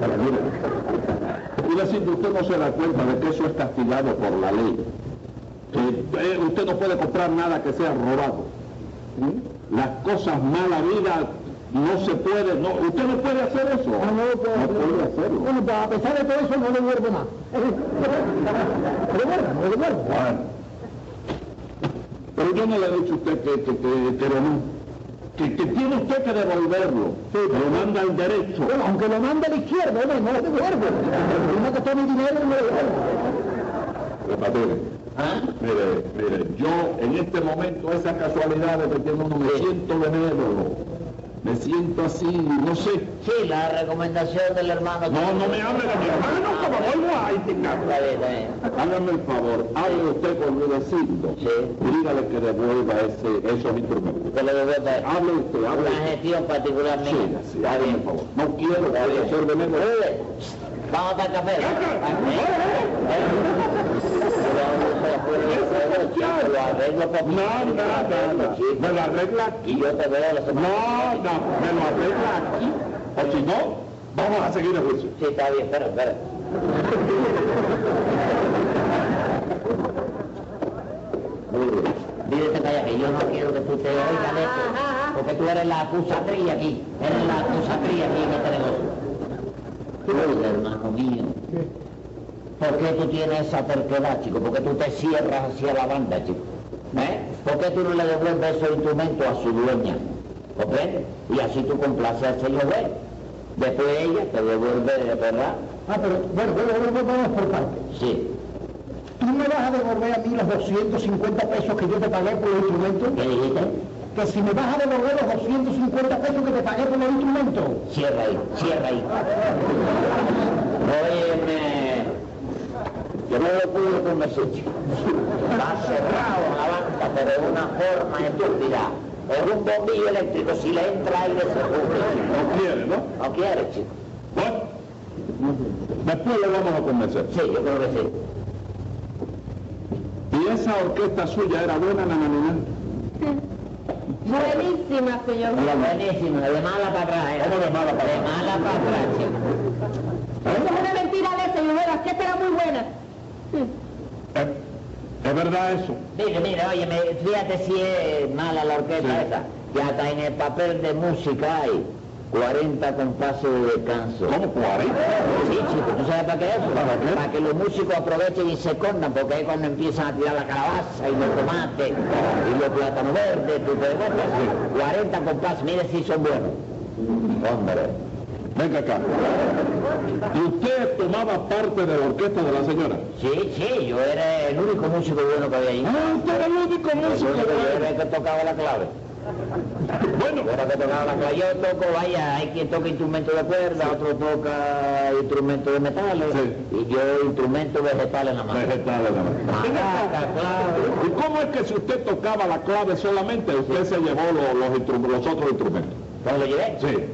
Pero mire, Rudecindo, usted no se da cuenta de que eso es castigado por la ley. Que eh, usted no puede comprar nada que sea robado. ¿Sí? Las cosas mala vida no se puede, no, usted no puede hacer eso. Ah, no, pues, no puede hacerlo. Bueno, pues, a pesar de todo eso, no devuelvo más. devuelvo, no devuelvo. Bueno. Pero yo no le he dicho a usted que, que, que, que no. Que, que tiene usted que devolverlo. lo manda al derecho. Bueno, aunque lo mande a la izquierda, hombre, no lo devuelvo. Uno que tome dinero y no lo devuelvo. Repadre, ¿Ah? Mire, mire, yo en este momento, esas casualidades de que uno me siento benévolo, me siento así, no sé. Sí, la recomendación del hermano. No, no me hable de mi hermano, como vuelvo a indignarlo. Está bien, está bien. Hágame el favor, hable usted con Rudecindo Sí. dígale que devuelva ese, esos instrumentos. Que lo devuelva. Hable usted, hable Una gestión particular mía. Sí, sí, Está hágame bien. el favor. No quiero ser benévolo. Oye, Vamos para el café. ¿Eh? Lo arreglo por No, nada, nada. Me lo arregla aquí. Y yo te veo la semana. No, no, me lo arregla aquí. O si no, vamos a seguir el juicio. Sí, está bien, espera, espera. Dígate calla que yo no quiero que tú te oigas de esto. Ajá. porque tú eres la acusatriz aquí, eres la acusatriz aquí en este negocio. Oiga, hermano mío, ¿por qué tú tienes esa terquedad, chico? ¿Por qué tú te cierras hacia la banda, chico? ¿Eh? ¿Por qué tú no le devuelves esos instrumentos a su dueña? ¿Comprende? Y así tú complaces al señor juez. Después ella te devuelve, ¿verdad? Ah, pero bueno, bueno, bueno, vamos por partes. Sí. ¿Tú me vas a devolver a mí los 250 pesos que yo te pagué por los instrumentos? ¿Qué dijiste? Que si me vas a devolver los 250 pesos que te pagué por los instrumentos. Cierra ahí, cierra ahí. Óyeme, yo no lo pude chico. Está cerrado la banca, pero de una forma estúpida. Es un bombillo eléctrico, si le entra aire se cubre. No quiere, ¿no? No quiere, chico. Bueno, después le vamos a convencer. Sí, yo creo que sí. ¿Y esa orquesta suya era buena, nananina? Buenísima, señor. Mira, buenísimo, de mala para atrás. ¿eh? ¿Cómo de mala para De atrás? mala para atrás, chico. Eso es una mentira de esa, señor. Es que esta era muy buena. ¿Es, es verdad eso? Mire, mire, oye, fíjate si es mala la orquesta Sí. esa. Que hasta en el papel de música hay 40 compases de descanso. ¿Cómo 40? Sí, chico, ¿tú sabes para qué es eso? ¿Para qué? que los músicos aprovechen y se escondan, porque es cuando empiezan a tirar la calabaza y los tomates y los plátanos verdes, tú te das cuenta? Sí. 40 compases, mire si son buenos. Hombre. Venga acá. ¿Y usted tomaba parte de la orquesta de la señora? Sí, sí, yo era el único músico bueno que había ahí. Ah, usted era el único Yo músico. era el que tocaba la clave. Bueno, Yo era el que tocaba la clave. Yo toco, vaya, hay quien toca instrumentos de cuerda, otro toca instrumentos de metales, Sí. y yo instrumentos vegetales nada más. vegetales nada más. Maraca, clave. ¿Y cómo es que si usted tocaba la clave solamente, usted se llevó lo- los, otros instrumentos? ¿Cómo lo llevé? Sí.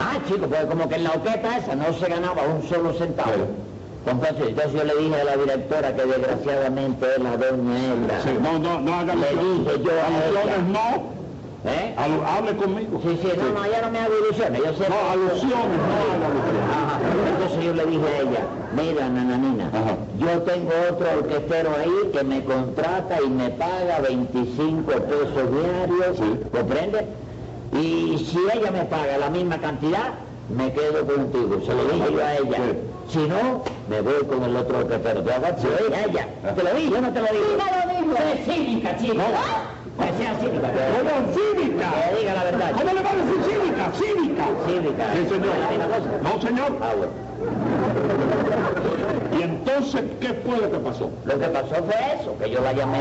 Ah, chico, pues como que en la orquesta esa no se ganaba un solo centavo. Sí. Entonces, entonces yo le dije a la directora que desgraciadamente es la doña Elda. Sí, no, no, no haga Le alusiones. dije yo a ella. no. ¿Eh? Hable conmigo. Sí, sí, no, no, ya no me hago ilusiones, yo sé. No, alusiones, no alusiones. Ajá. Entonces yo le dije a ella, mira, nananina, Ajá. yo tengo otro orquestero ahí que me contrata y me paga 25 pesos diarios, Sí. ¿comprende? Y si ella me paga la misma cantidad, me quedo contigo, se lo dije yo a ella. Si no, me voy con el otro orquestero. ¿Te acuerdas? Se lo dije a ella. ¿Te lo dije o no te lo dije? Sí, me lo dijo. Sé cínica, chico. Pues sea cínica. ¿Cómo cívica? Que diga la verdad. ¿Cómo le va a decir cívica? Cívica. Cívica. Sí, señor. ¿Es? No, señor. Ah, bueno. ¿Y entonces qué fue lo que pasó? Lo que pasó fue eso, que yo la llamé.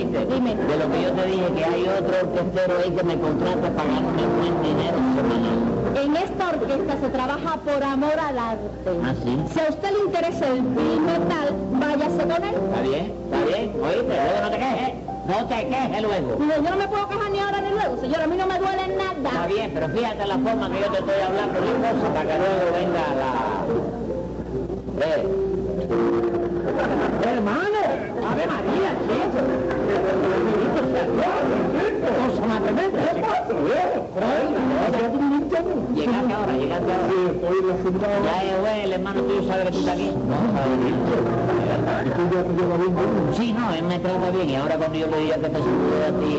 ¿Oíste? Dime. De lo que yo te dije, que hay otro orquestero ahí que me contrata pagándome buen dinero semanal. En esta orquesta se trabaja por amor al arte. ¿Ah, sí? Si a usted le interesa el film metal, váyase con él. ¿Está bien? ¿Está bien? ¿Oíste? Luego no te quejes. No te quejes luego. Mire, yo no me puedo quejar ni ahora ni luego, señora, a mí no me duele Está nada. bien, pero fíjate la forma que yo te estoy hablando la cosa para que luego venga la... Eh. Hermano, Ave María, chico. Llegaste ahora, llegaste ahora. Estoy la fundada. Ya güey, el hermano tuyo sabe que tú estás aquí. No, sabe que- ¿Y tú ya te llevas bien? Sí, no, él me trata bien y ahora cuando yo le diga que te a ti...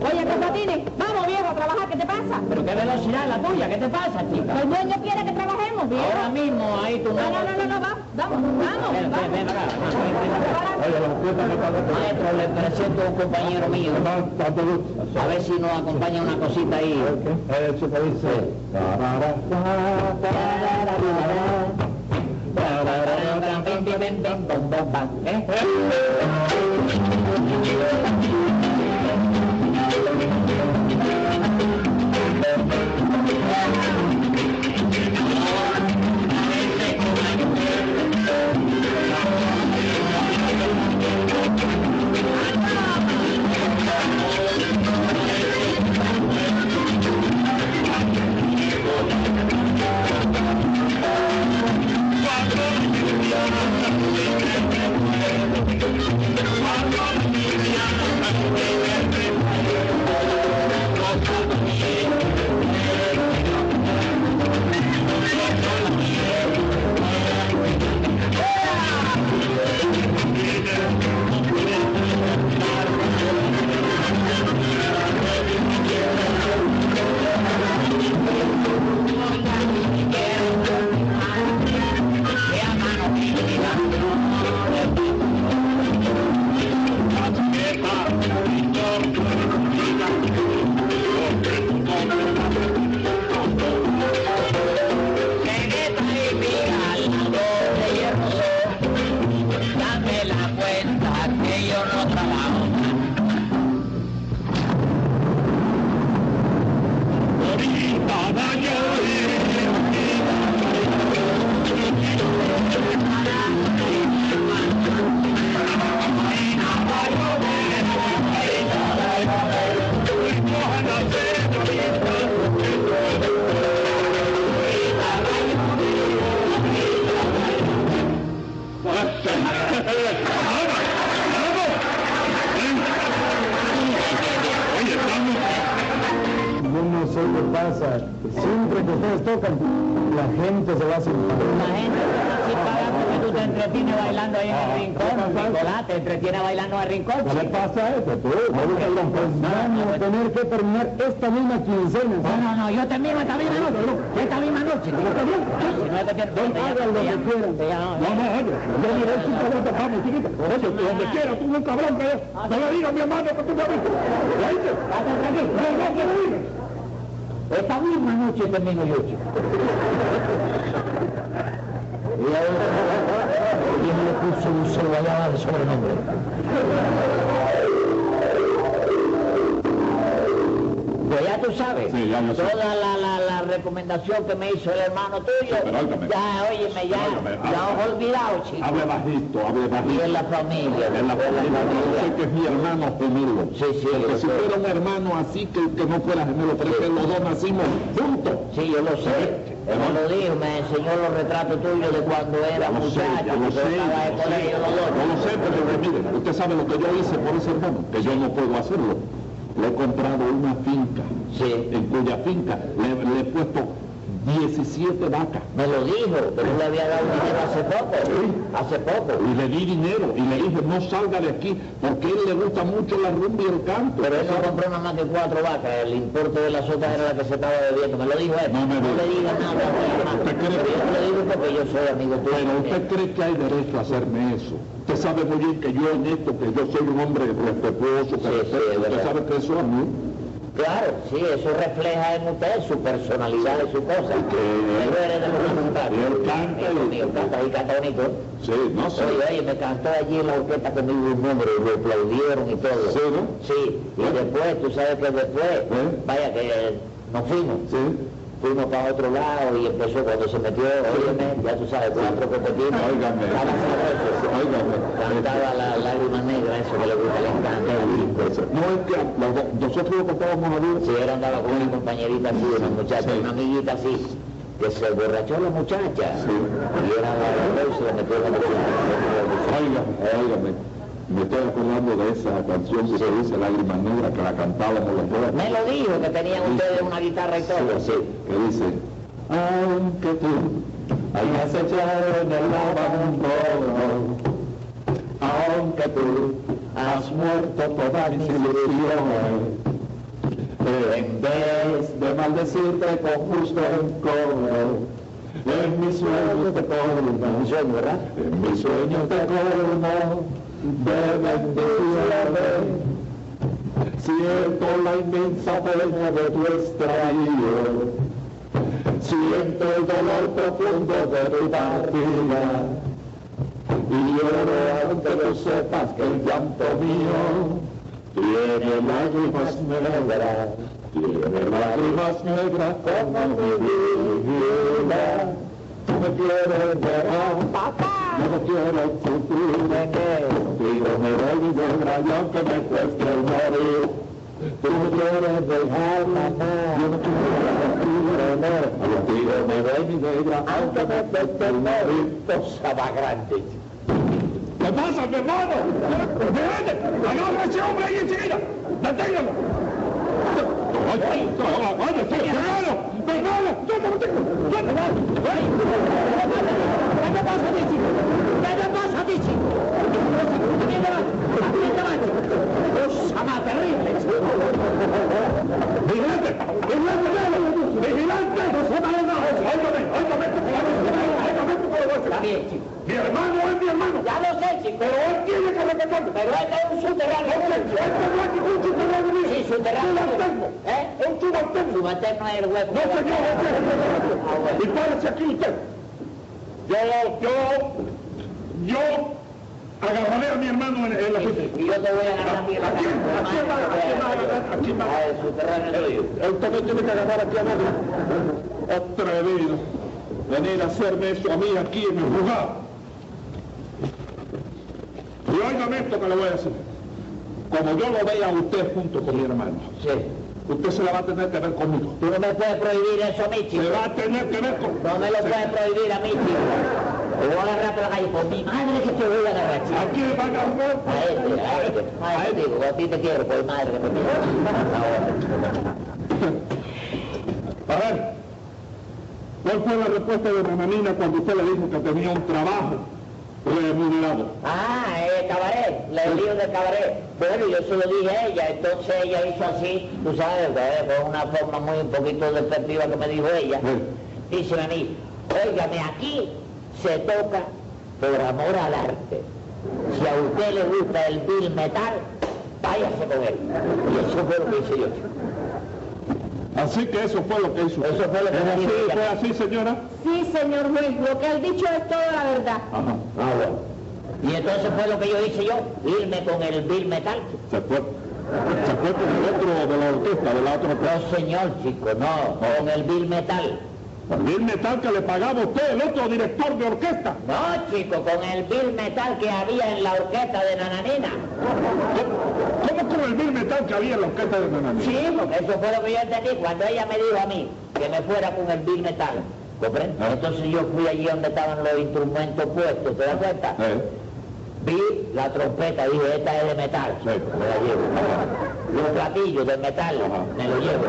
Oye, patines. Vamos, viejo, a trabajar. ¿Qué te pasa? Pero qué velocidad la tuya, ¿qué te pasa, chica? El dueño quiere que trabajemos, viejo. Ahora mismo, ahí tú No, no, no, no, no, va. Vamos, vamos, vamos. ven ven, ven, ven acá. Oye, que está Maestro, le presento a un compañero mío. A ver si nos acompaña una cosita ahí. Eso que dice... ¿Eh? Dame pasa este? Tú, no pues vamos a tener que terminar esta misma quincena. No, no, no, yo termino esta misma noche, esta misma noche. No es hagan lo que quieran. No, no, oye, yo miré si cabrón tocamos, chiquita. Oye, tú donde quieras, tú un cabrón que no le digas a mi hermano que tú me viste. ¿Oíste? Estate tranquilo. No, no, lo digas. Esta misma noche termino yo, chico. Y ahora, ¿quién le puso un celo allá de sobrenombre? Sabes, Sí, ya yo sé. toda la, la, la recomendación que me hizo el hermano tuyo, pero óigame. ya, óyeme, ya, Óigame, ya os olvidado, chico. Hable bajito, hable Y bajito. en la familia, En la familia, yo sé que es mi hermano gemelo. Sí, sí, Porque si sé. fuera un hermano así que, que no fuera gemelo, pero es que los dos nacimos juntos. Sí, yo lo sé. Él me lo dijo, me enseñó los retratos tuyos de cuando era sé, muchacho, sé, sé. Yo lo sé, pero mire, usted sabe lo que yo hice por ese hermano, que yo no puedo hacerlo. Le he comprado una finca, Sí. en cuya finca le, le he puesto 17 vacas. Me lo dijo, que tú le había dado dinero hace poco. Hace poco. Y le di dinero y le dije, no salga de aquí, porque a él le gusta mucho la rumba y el canto. Pero él no compró nada más que cuatro vacas, el importe de las otras era la que se estaba bebiendo. Me lo dijo él. No me diga. le digas nada a mi hermano. ¿Usted cree? Pero yo te lo digo porque yo soy amigo tuyo. Pero usted cree que hay derecho a hacerme eso. Usted sabe muy bien que yo en esto, que yo soy un hombre respetuoso, que Sí, respeto, sí, usted sabe que eso a mí. Claro, sí, eso refleja en usted su personalidad y su cosa. Pero eres de los. Y él canta y- mío, canta y canta bonito. Sí, no sé. Oye, oye, me cantó allí en la orquesta conmigo un número y lo aplaudieron y todo. Sí, ¿no? Sí, y después, tú sabes que después, ¿Eh? vaya que nos fuimos. Sí. Fuimos para otro lado y empezó cuando se metió, óyeme, ya tú sabes, cuatro. Óigame. Cantaba la lágrima negra, eso que le gusta, le encanta. No es que nosotros lo cantábamos a Dios. Si él andaba con una compañerita así, una muchacha, una amiguita así, que se borrachó la muchacha. Y era la y se le metió la mochila. Óigame, óigame. Me estoy acordando de esa canción que se dice Lágrimas Negras, que la cantábamos los dos. Me lo dijo que tenían ustedes una guitarra y todo. Sí, que dice, aunque tú hayas echado en el abandono, aunque tú has muerto todas mis ilusiones, en vez de maldecirte con justo rencor, en mis sueños te colmo, en mis sueños te colmo bendiciones. Siento la inmensa pena de tu extravío, siento el dolor profundo de tu partida, y lloro aunque tú sepas que el llanto mío tiene lágrimas negras, tiene lágrimas negras como mi vida. No me quieres ver, no me quiero sufrir, contigo me voy mi negra y aunque me cueste el morir. Tú me quieres dejar, mamá, yo no quiero contigo me voy mi negra, aunque me cueste el morir. Cosa más grande. ¿Qué pasa, mi hermano? ¡Vete! ¡Agarra a ese hombre ahí enseguida! ¡Deténgalo! ¡Vigilante! ¡Vigilante! ¡Vigilante! ¡Vigilante! ¡Óigame! ¡Óigame! ¡Óigame! ¡Óigame! Está bien, chico. ¡Mi hermano es mi hermano! Ya lo sé, chico. ¡Pero él tiene que respetarme! Pero este es un subterráneo. ¡Este no es ningún subterráneo mío! Sí, subterráneo. ¡Subalterno! ¿Eh? ¡Un subalterno! Subalterno es el huevo. ¡No, señor! Ah, bueno. ¡Y párese aquí usted! Yo, yo, yo agarraré a mi hermano en, en la fiesta. Y yo te voy a agarrar a en la ¿A quién? ¿A quién va? Ah, el es. Él también tiene que agarrar aquí a nadie. Atrevido. Venir a hacerme eso a mí aquí en el lugar. Y óigame esto que le voy a decir. Como yo lo vea a usted junto con mi hermano, Sí. usted se la va a tener que ver conmigo. Tú no me puedes prohibir eso a mí, chico. Se va a tener que ver conmigo. No me lo puedes prohibir a mí, chico. Te voy a agarrar por la calle. Por mi madre que te voy a agarrar, chico. ¿A quién va a agarrar? A este, a este. A este, digo, a ti te quiero, por madre que me A ver, ¿cuál fue la respuesta de Nananina cuando usted le dijo que tenía un trabajo remunerado? Ah, el cabaret, el lío del cabaret. Bueno, yo se lo dije a ella, entonces ella hizo así, tú sabes, eh, con una forma muy un poquito despectiva que me dijo ella. Dice a mí, óigame, aquí se toca por amor al arte. Si a usted le gusta el bill metal, váyase con él. Y eso fue lo que hice yo. Así que eso fue lo que hizo. Eso fue lo que ¿Es así. ¿Fue así, señora? Sí, señor juez, lo que él dicho es toda la verdad. Ajá. Ah, bueno. Y entonces fue lo que yo hice yo, irme con el bill metal. Se fue. Se fue con el otro de la orquesta, de la otra orquesta. No, señor, chico, no, con el bill metal. El bill metal que le pagaba usted, el otro director de orquesta. No, chico, con el bill metal que había en la orquesta de Nananina. ¿Cómo con el bill metal que había en la orquesta de Nanani? Sí, porque eso fue lo que yo entendí cuando ella me dijo a mí que me fuera con el bill metal. ¿Comprende? Entonces yo fui allí donde estaban los instrumentos puestos, ¿te das cuenta? Eh, Vi la trompeta, dije, esta es de metal, Sí. me la llevo. Los platillos de metal, me lo llevo.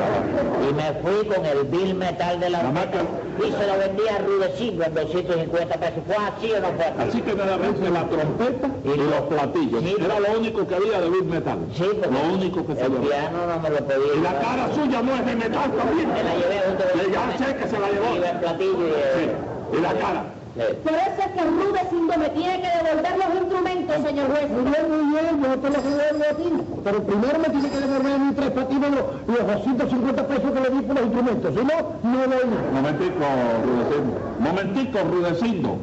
Y me fui con el bill metal de la y se lo vendí a Rudecindo en 250 pesos. ¿Fue así o no fue así? Así que nada más que la trompeta y, Y los platillos. Sí. Era lo único que había de bill metal. Sí, Lo único que se el piano no me lo podía Y la cara suya no es de metal también. Me la llevé junto con Sí, ya sé que se la llevó. Iba en platillo y... Sí. eh, Y la cara. Sí. Por eso es que Rudecindo me tiene que devolver los instrumentos, señor juez. Muy bien, muy bien, yo te los devuelvo a ti. Pero primero me tiene que devolver a mí tres patines los, los 250 pesos que le di por los instrumentos. Si no, no lo oí. Momentico, Rudecindo. Momentico, Rudecindo.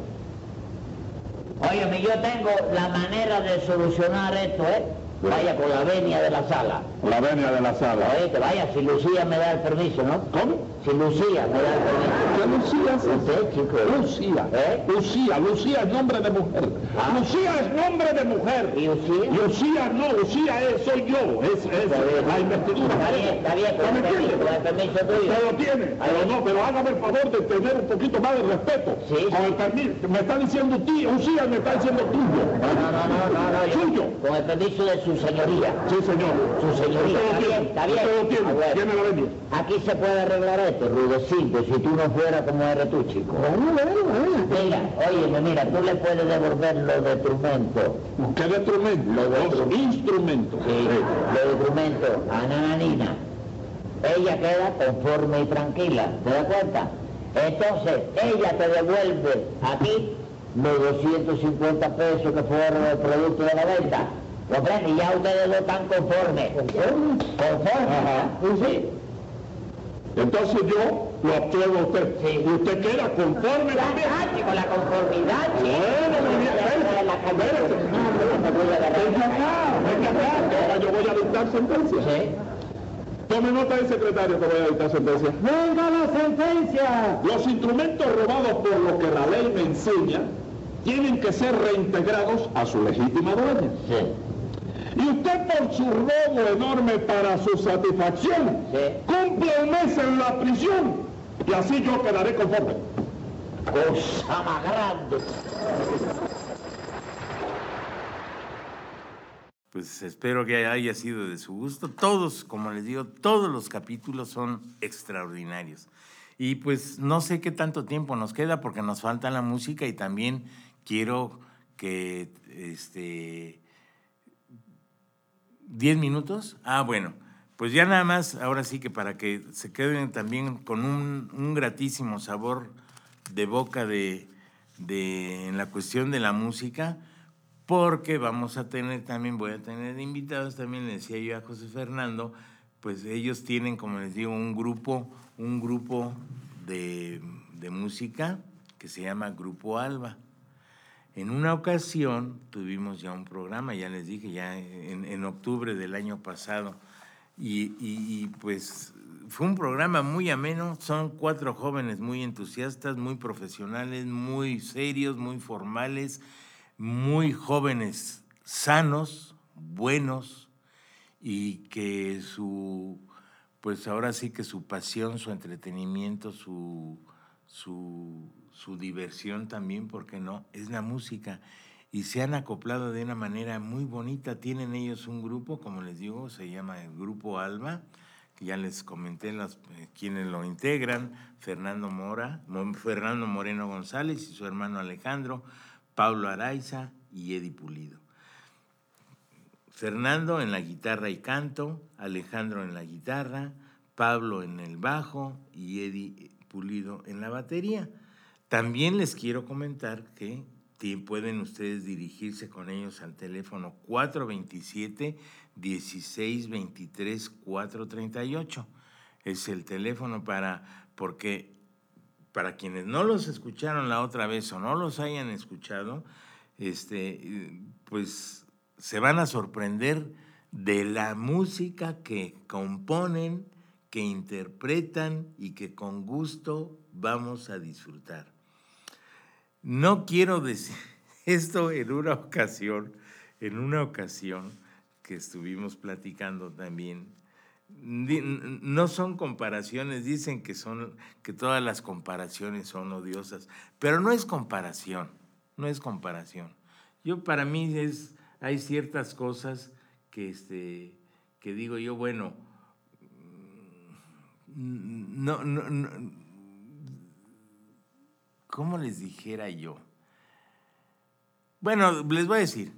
Óyeme, yo tengo la manera de solucionar esto, ¿eh? Vaya con la venia de la sala. La venia de la sala. Oíste, vaya, si Lucía me da el permiso, ¿no? ¿Cómo? Si Lucía me da el permiso. ¿Qué Lucía? Usted, chico. Lucía. ¿Eh? Lucía, Lucía es nombre de mujer. Ah. Lucía es nombre de mujer. ¿Y Lucía? Lucía no, Lucía es, soy yo, es, es la investidura. Está bien, está bien, con ¿No me el permiso, con el permiso tuyo. Usted lo tiene, pero no, pero hágame el favor de tener un poquito más de respeto. Sí, Con el permiso, me está diciendo tío, Lucía me está diciendo tuyo. No, no, no, no, no, no, yo- Suyo. Con el permiso de su señoría. Sí, señor. Su señoría. Tiene, bien, está bien. tiene, bueno. tiene la. Aquí se puede arreglar esto, Rudecito, si tú no fueras como eres tú, chico. Mira, óyeme, mira, tú le puedes devolver lo de instrumento. ¿Qué de instrumento? Lo de Los instrumento. instrumentos. Sí, lo de instrumento a Nananina. Ella queda conforme y tranquila, ¿te das cuenta? Entonces, ella te devuelve a ti los 250 pesos que fueron el producto de la venta. ¿Comprende? Y ya ustedes no están conformes. ¿Conformes? Sí. Entonces yo lo absuelvo a usted. Sí. Y usted queda conforme también. Ah, chico, la conformidad. Bueno, muy bien, Venga acá, venga acá, ahora yo voy a dictar sentencia. Sí. Tome nota del secretario que voy a dictar sentencia. ¡Venga la sentencia! Los instrumentos robados por lo que la ley me enseña tienen que ser reintegrados a su legítima dueña. Sí. Y usted por su robo enorme para su satisfacción Sí. cumple un mes en la prisión y así yo quedaré conforme. Cosa más grande. Pues espero que haya sido de su gusto. Todos, como les digo, todos los capítulos son extraordinarios. Y pues no sé qué tanto tiempo nos queda porque nos falta la música y también quiero que este 10 minutos. Ah, bueno, pues ya nada más, ahora sí que para que se queden también con un, un gratísimo sabor de boca de, de- en la cuestión de la música, porque vamos a tener también, voy a tener invitados, también le decía yo a José Fernando, pues ellos tienen, como les digo, un grupo, un grupo de, de música que se llama Grupo Alba. En una ocasión tuvimos ya un programa, ya les dije, ya en, en octubre del año pasado, y, y- y, pues fue un programa muy ameno, son cuatro jóvenes muy entusiastas, muy profesionales, muy serios, muy formales, muy jóvenes, sanos, buenos, y que su, pues ahora sí que su pasión, su entretenimiento, su, su, su diversión también, porque no, es la música. Y se han acoplado de una manera muy bonita. Tienen ellos un grupo, como les digo, se llama el Grupo Alba, ya les comenté las, eh, quienes lo integran, Fernando Mora, Mo- Fernando Moreno González y su hermano Alejandro, Pablo Araiza y Eddie Pulido. Fernando en la guitarra y canto, Alejandro en la guitarra, Pablo en el bajo y Eddie Pulido en la batería. También les quiero comentar que pueden ustedes dirigirse con ellos al teléfono 427 1623 438. Es el teléfono para porque para quienes no los escucharon la otra vez o no los hayan escuchado, este, pues se van a sorprender de la música que componen, que interpretan y que con gusto vamos a disfrutar. No quiero decir esto en una ocasión, en una ocasión que estuvimos platicando también. No son comparaciones, dicen que son que todas las comparaciones son odiosas, pero no es comparación, no es comparación. Yo para mí es hay ciertas cosas que este que digo yo, bueno, mm, no, no, no ¿cómo les dijera yo? Bueno, les voy a decir.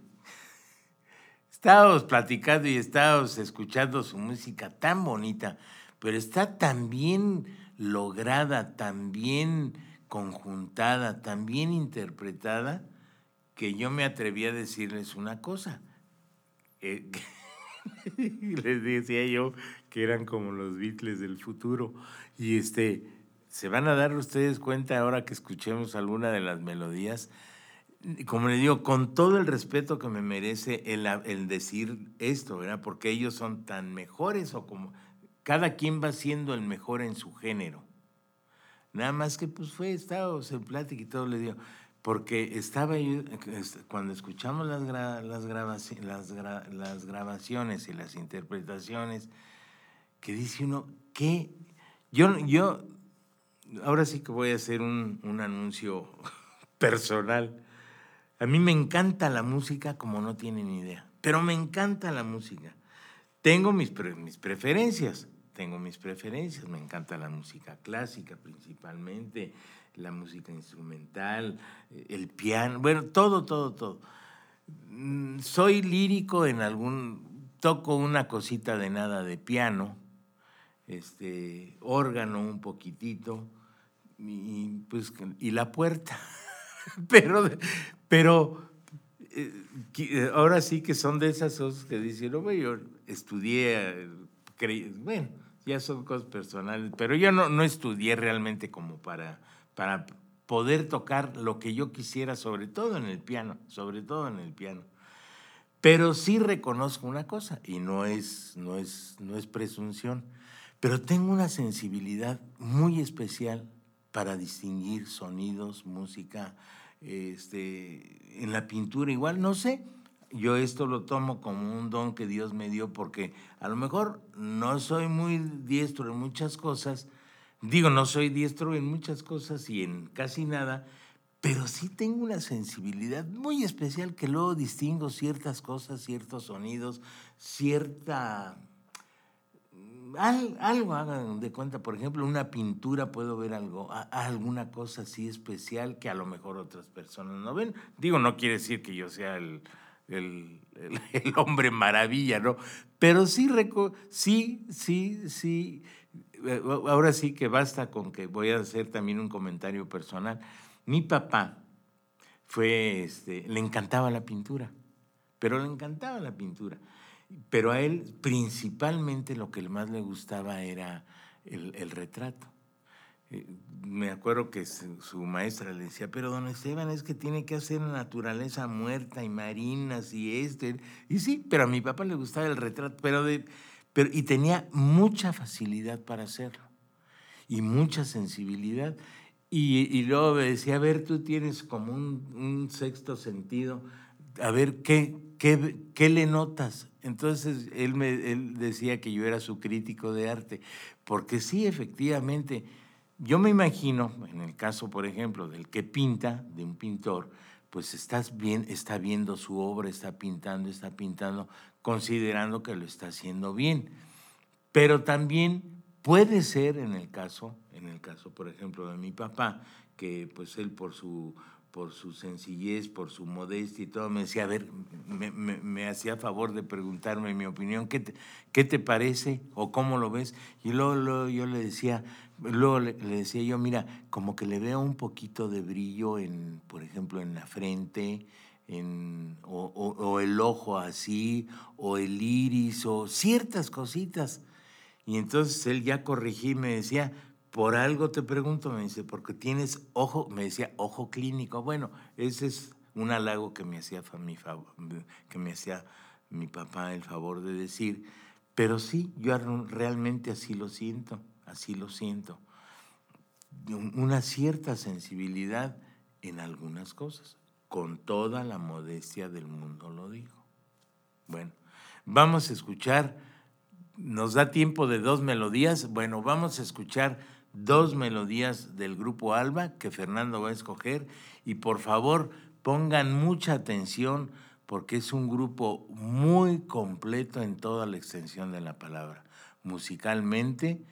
Estábamos platicando y estábamos escuchando su música tan bonita, pero está tan bien lograda, tan bien conjuntada, tan bien interpretada, que yo me atreví a decirles una cosa. Eh, les decía yo que eran como los Beatles del futuro. Y este, se van a dar ustedes cuenta ahora que escuchemos alguna de las melodías. como le digo, con todo el respeto que me merece el, decir esto, ¿verdad? Porque ellos son tan mejores o como cada quien va siendo el mejor en su género. Nada más que pues fue, estábamos en plática y todo le digo, porque estaba yo, cuando escuchamos las, las, las, grabaciones y las interpretaciones, que dice uno, que yo, yo, ahora sí que voy a hacer un, un anuncio personal. A mí me encanta la música como no tienen idea, pero me encanta la música. Tengo mis, mis preferencias, tengo mis preferencias, me encanta la música clásica principalmente, la música instrumental, el piano, bueno, todo, todo, todo. Mm, soy lírico en algún, toco una cosita de nada de piano, este, órgano un poquitito, y, pues, y la puerta. pero, pero eh, ahora sí que son de esas cosas que dicen, no, yo estudié, bueno, ya son cosas personales, pero yo no, no estudié realmente como para, para poder tocar lo que yo quisiera, sobre todo en el piano, sobre todo en el piano. Pero sí reconozco una cosa, y no es, no es, no es presunción, pero tengo una sensibilidad muy especial para distinguir sonidos, música, este, en la pintura igual, no sé, yo esto lo tomo como un don que Dios me dio porque a lo mejor no soy muy diestro en muchas cosas, digo, no soy diestro en muchas cosas y en casi nada, pero sí tengo una sensibilidad muy especial que luego distingo ciertas cosas, ciertos sonidos, cierta... algo hagan de cuenta, por ejemplo, una pintura puedo ver algo, alguna cosa así especial que a lo mejor otras personas no ven. Digo, no quiere decir que yo sea el, el, hombre maravilla, ¿no? Pero sí, sí, sí, sí, eh, ahora sí que basta con que voy a hacer también un comentario personal. Mi papá fue, este, le encantaba la pintura, pero le encantaba la pintura. Pero a él principalmente lo que más le gustaba era el retrato. Eh, me acuerdo que su, maestra le decía, pero don Esteban, es que tiene que hacer naturaleza muerta y marinas y este. Y sí, pero a mi papá le gustaba el retrato, pero de, pero, y tenía mucha facilidad para hacerlo y mucha sensibilidad. Y, y luego me decía, a ver, tú tienes como un, sexto sentido, a ver, ¿qué, qué, qué le notas? Entonces él, me, él decía que yo era su crítico de arte, porque sí, efectivamente, yo me imagino, en el caso, por ejemplo, del que pinta, de un pintor, pues estás está viendo su obra, está pintando, está pintando, considerando que lo está haciendo bien. Pero también puede ser en el caso, en el caso, por ejemplo, de mi papá, que pues él por su por su sencillez, por su modestia y todo, me decía, a ver, me, hacía favor de preguntarme mi opinión, ¿qué te, ¿qué te parece o cómo lo ves? Y luego, yo le decía, luego le, decía yo, mira, como que le veo un poquito de brillo en, por ejemplo, en la frente, en, o, o el ojo así, o el iris, o ciertas cositas. Y entonces él ya corregí me decía, por algo te pregunto, me dice, porque tienes ojo, me decía, ojo clínico. Bueno, ese es un halago que me hacía mi, que me hacía mi papá el favor de decir. Pero sí, yo realmente así lo siento, así lo siento. Una cierta sensibilidad en algunas cosas, con toda la modestia del mundo lo digo. Bueno, vamos a escuchar, nos da tiempo de dos melodías, bueno, vamos a escuchar dos melodías del grupo Alba que Fernando va a escoger y por favor pongan mucha atención porque es un grupo muy completo en toda la extensión de la palabra. Musicalmente,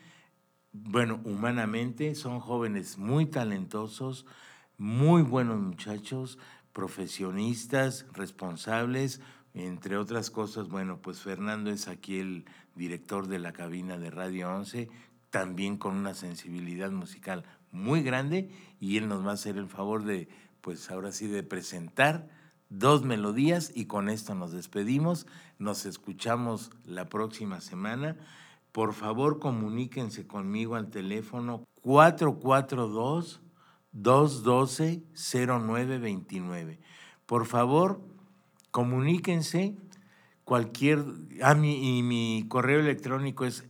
bueno, humanamente, son jóvenes muy talentosos, muy buenos muchachos, profesionistas, responsables, entre otras cosas, bueno, pues Fernando es aquí el director de la cabina de Radio 11, también con una sensibilidad musical muy grande y él nos va a hacer el favor de, pues ahora sí, de presentar dos melodías y con esto nos despedimos. Nos escuchamos la próxima semana. Por favor, comuníquense conmigo al teléfono 442 212-0929. Por favor, comuníquense. Cualquier. Ah, mi, y mi correo electrónico es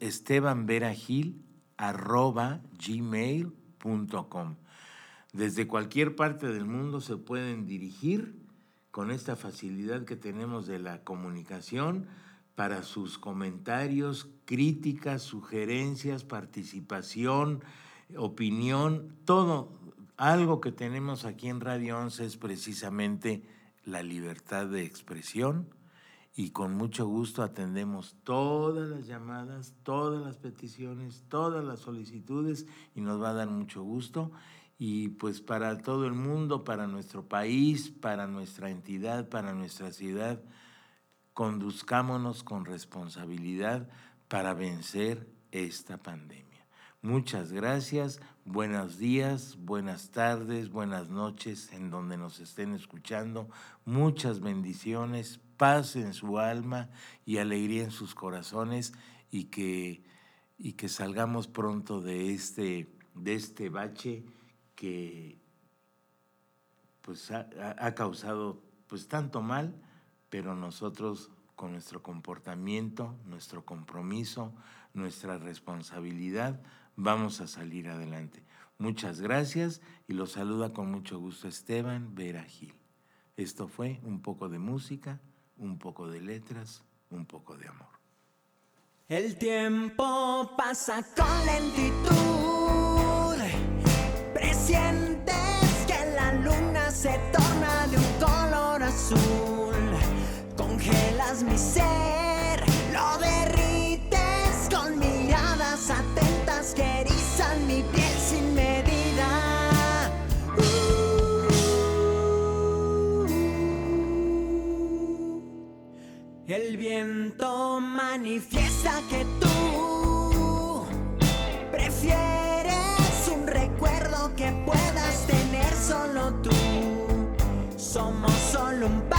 estebanveragil.gmail.com. Desde cualquier parte del mundo se pueden dirigir con esta facilidad que tenemos de la comunicación para sus comentarios, críticas, sugerencias, participación, opinión, todo. Algo que tenemos aquí en Radio 11 es precisamente la libertad de expresión y con mucho gusto atendemos todas las llamadas, todas las peticiones, todas las solicitudes y nos va a dar mucho gusto. Y pues para todo el mundo, para nuestro país, para nuestra entidad, para nuestra ciudad, conduzcámonos con responsabilidad para vencer esta pandemia. Muchas gracias, buenos días, buenas tardes, buenas noches en donde nos estén escuchando. Muchas bendiciones, paz en su alma y alegría en sus corazones y que, y que salgamos pronto de este, de este bache que pues, ha, ha causado pues, tanto mal pero nosotros con nuestro comportamiento, nuestro compromiso, nuestra responsabilidad, vamos a salir adelante. Muchas gracias y los saluda con mucho gusto Esteban Vera Gil. Esto fue un poco de música, un poco de letras, un poco de amor. El tiempo pasa con lentitud, presientes que la luna se torna de un color azul. Congelas mi ser, manifiesta que tú prefieres un recuerdo que puedas tener solo tú. Somos solo un par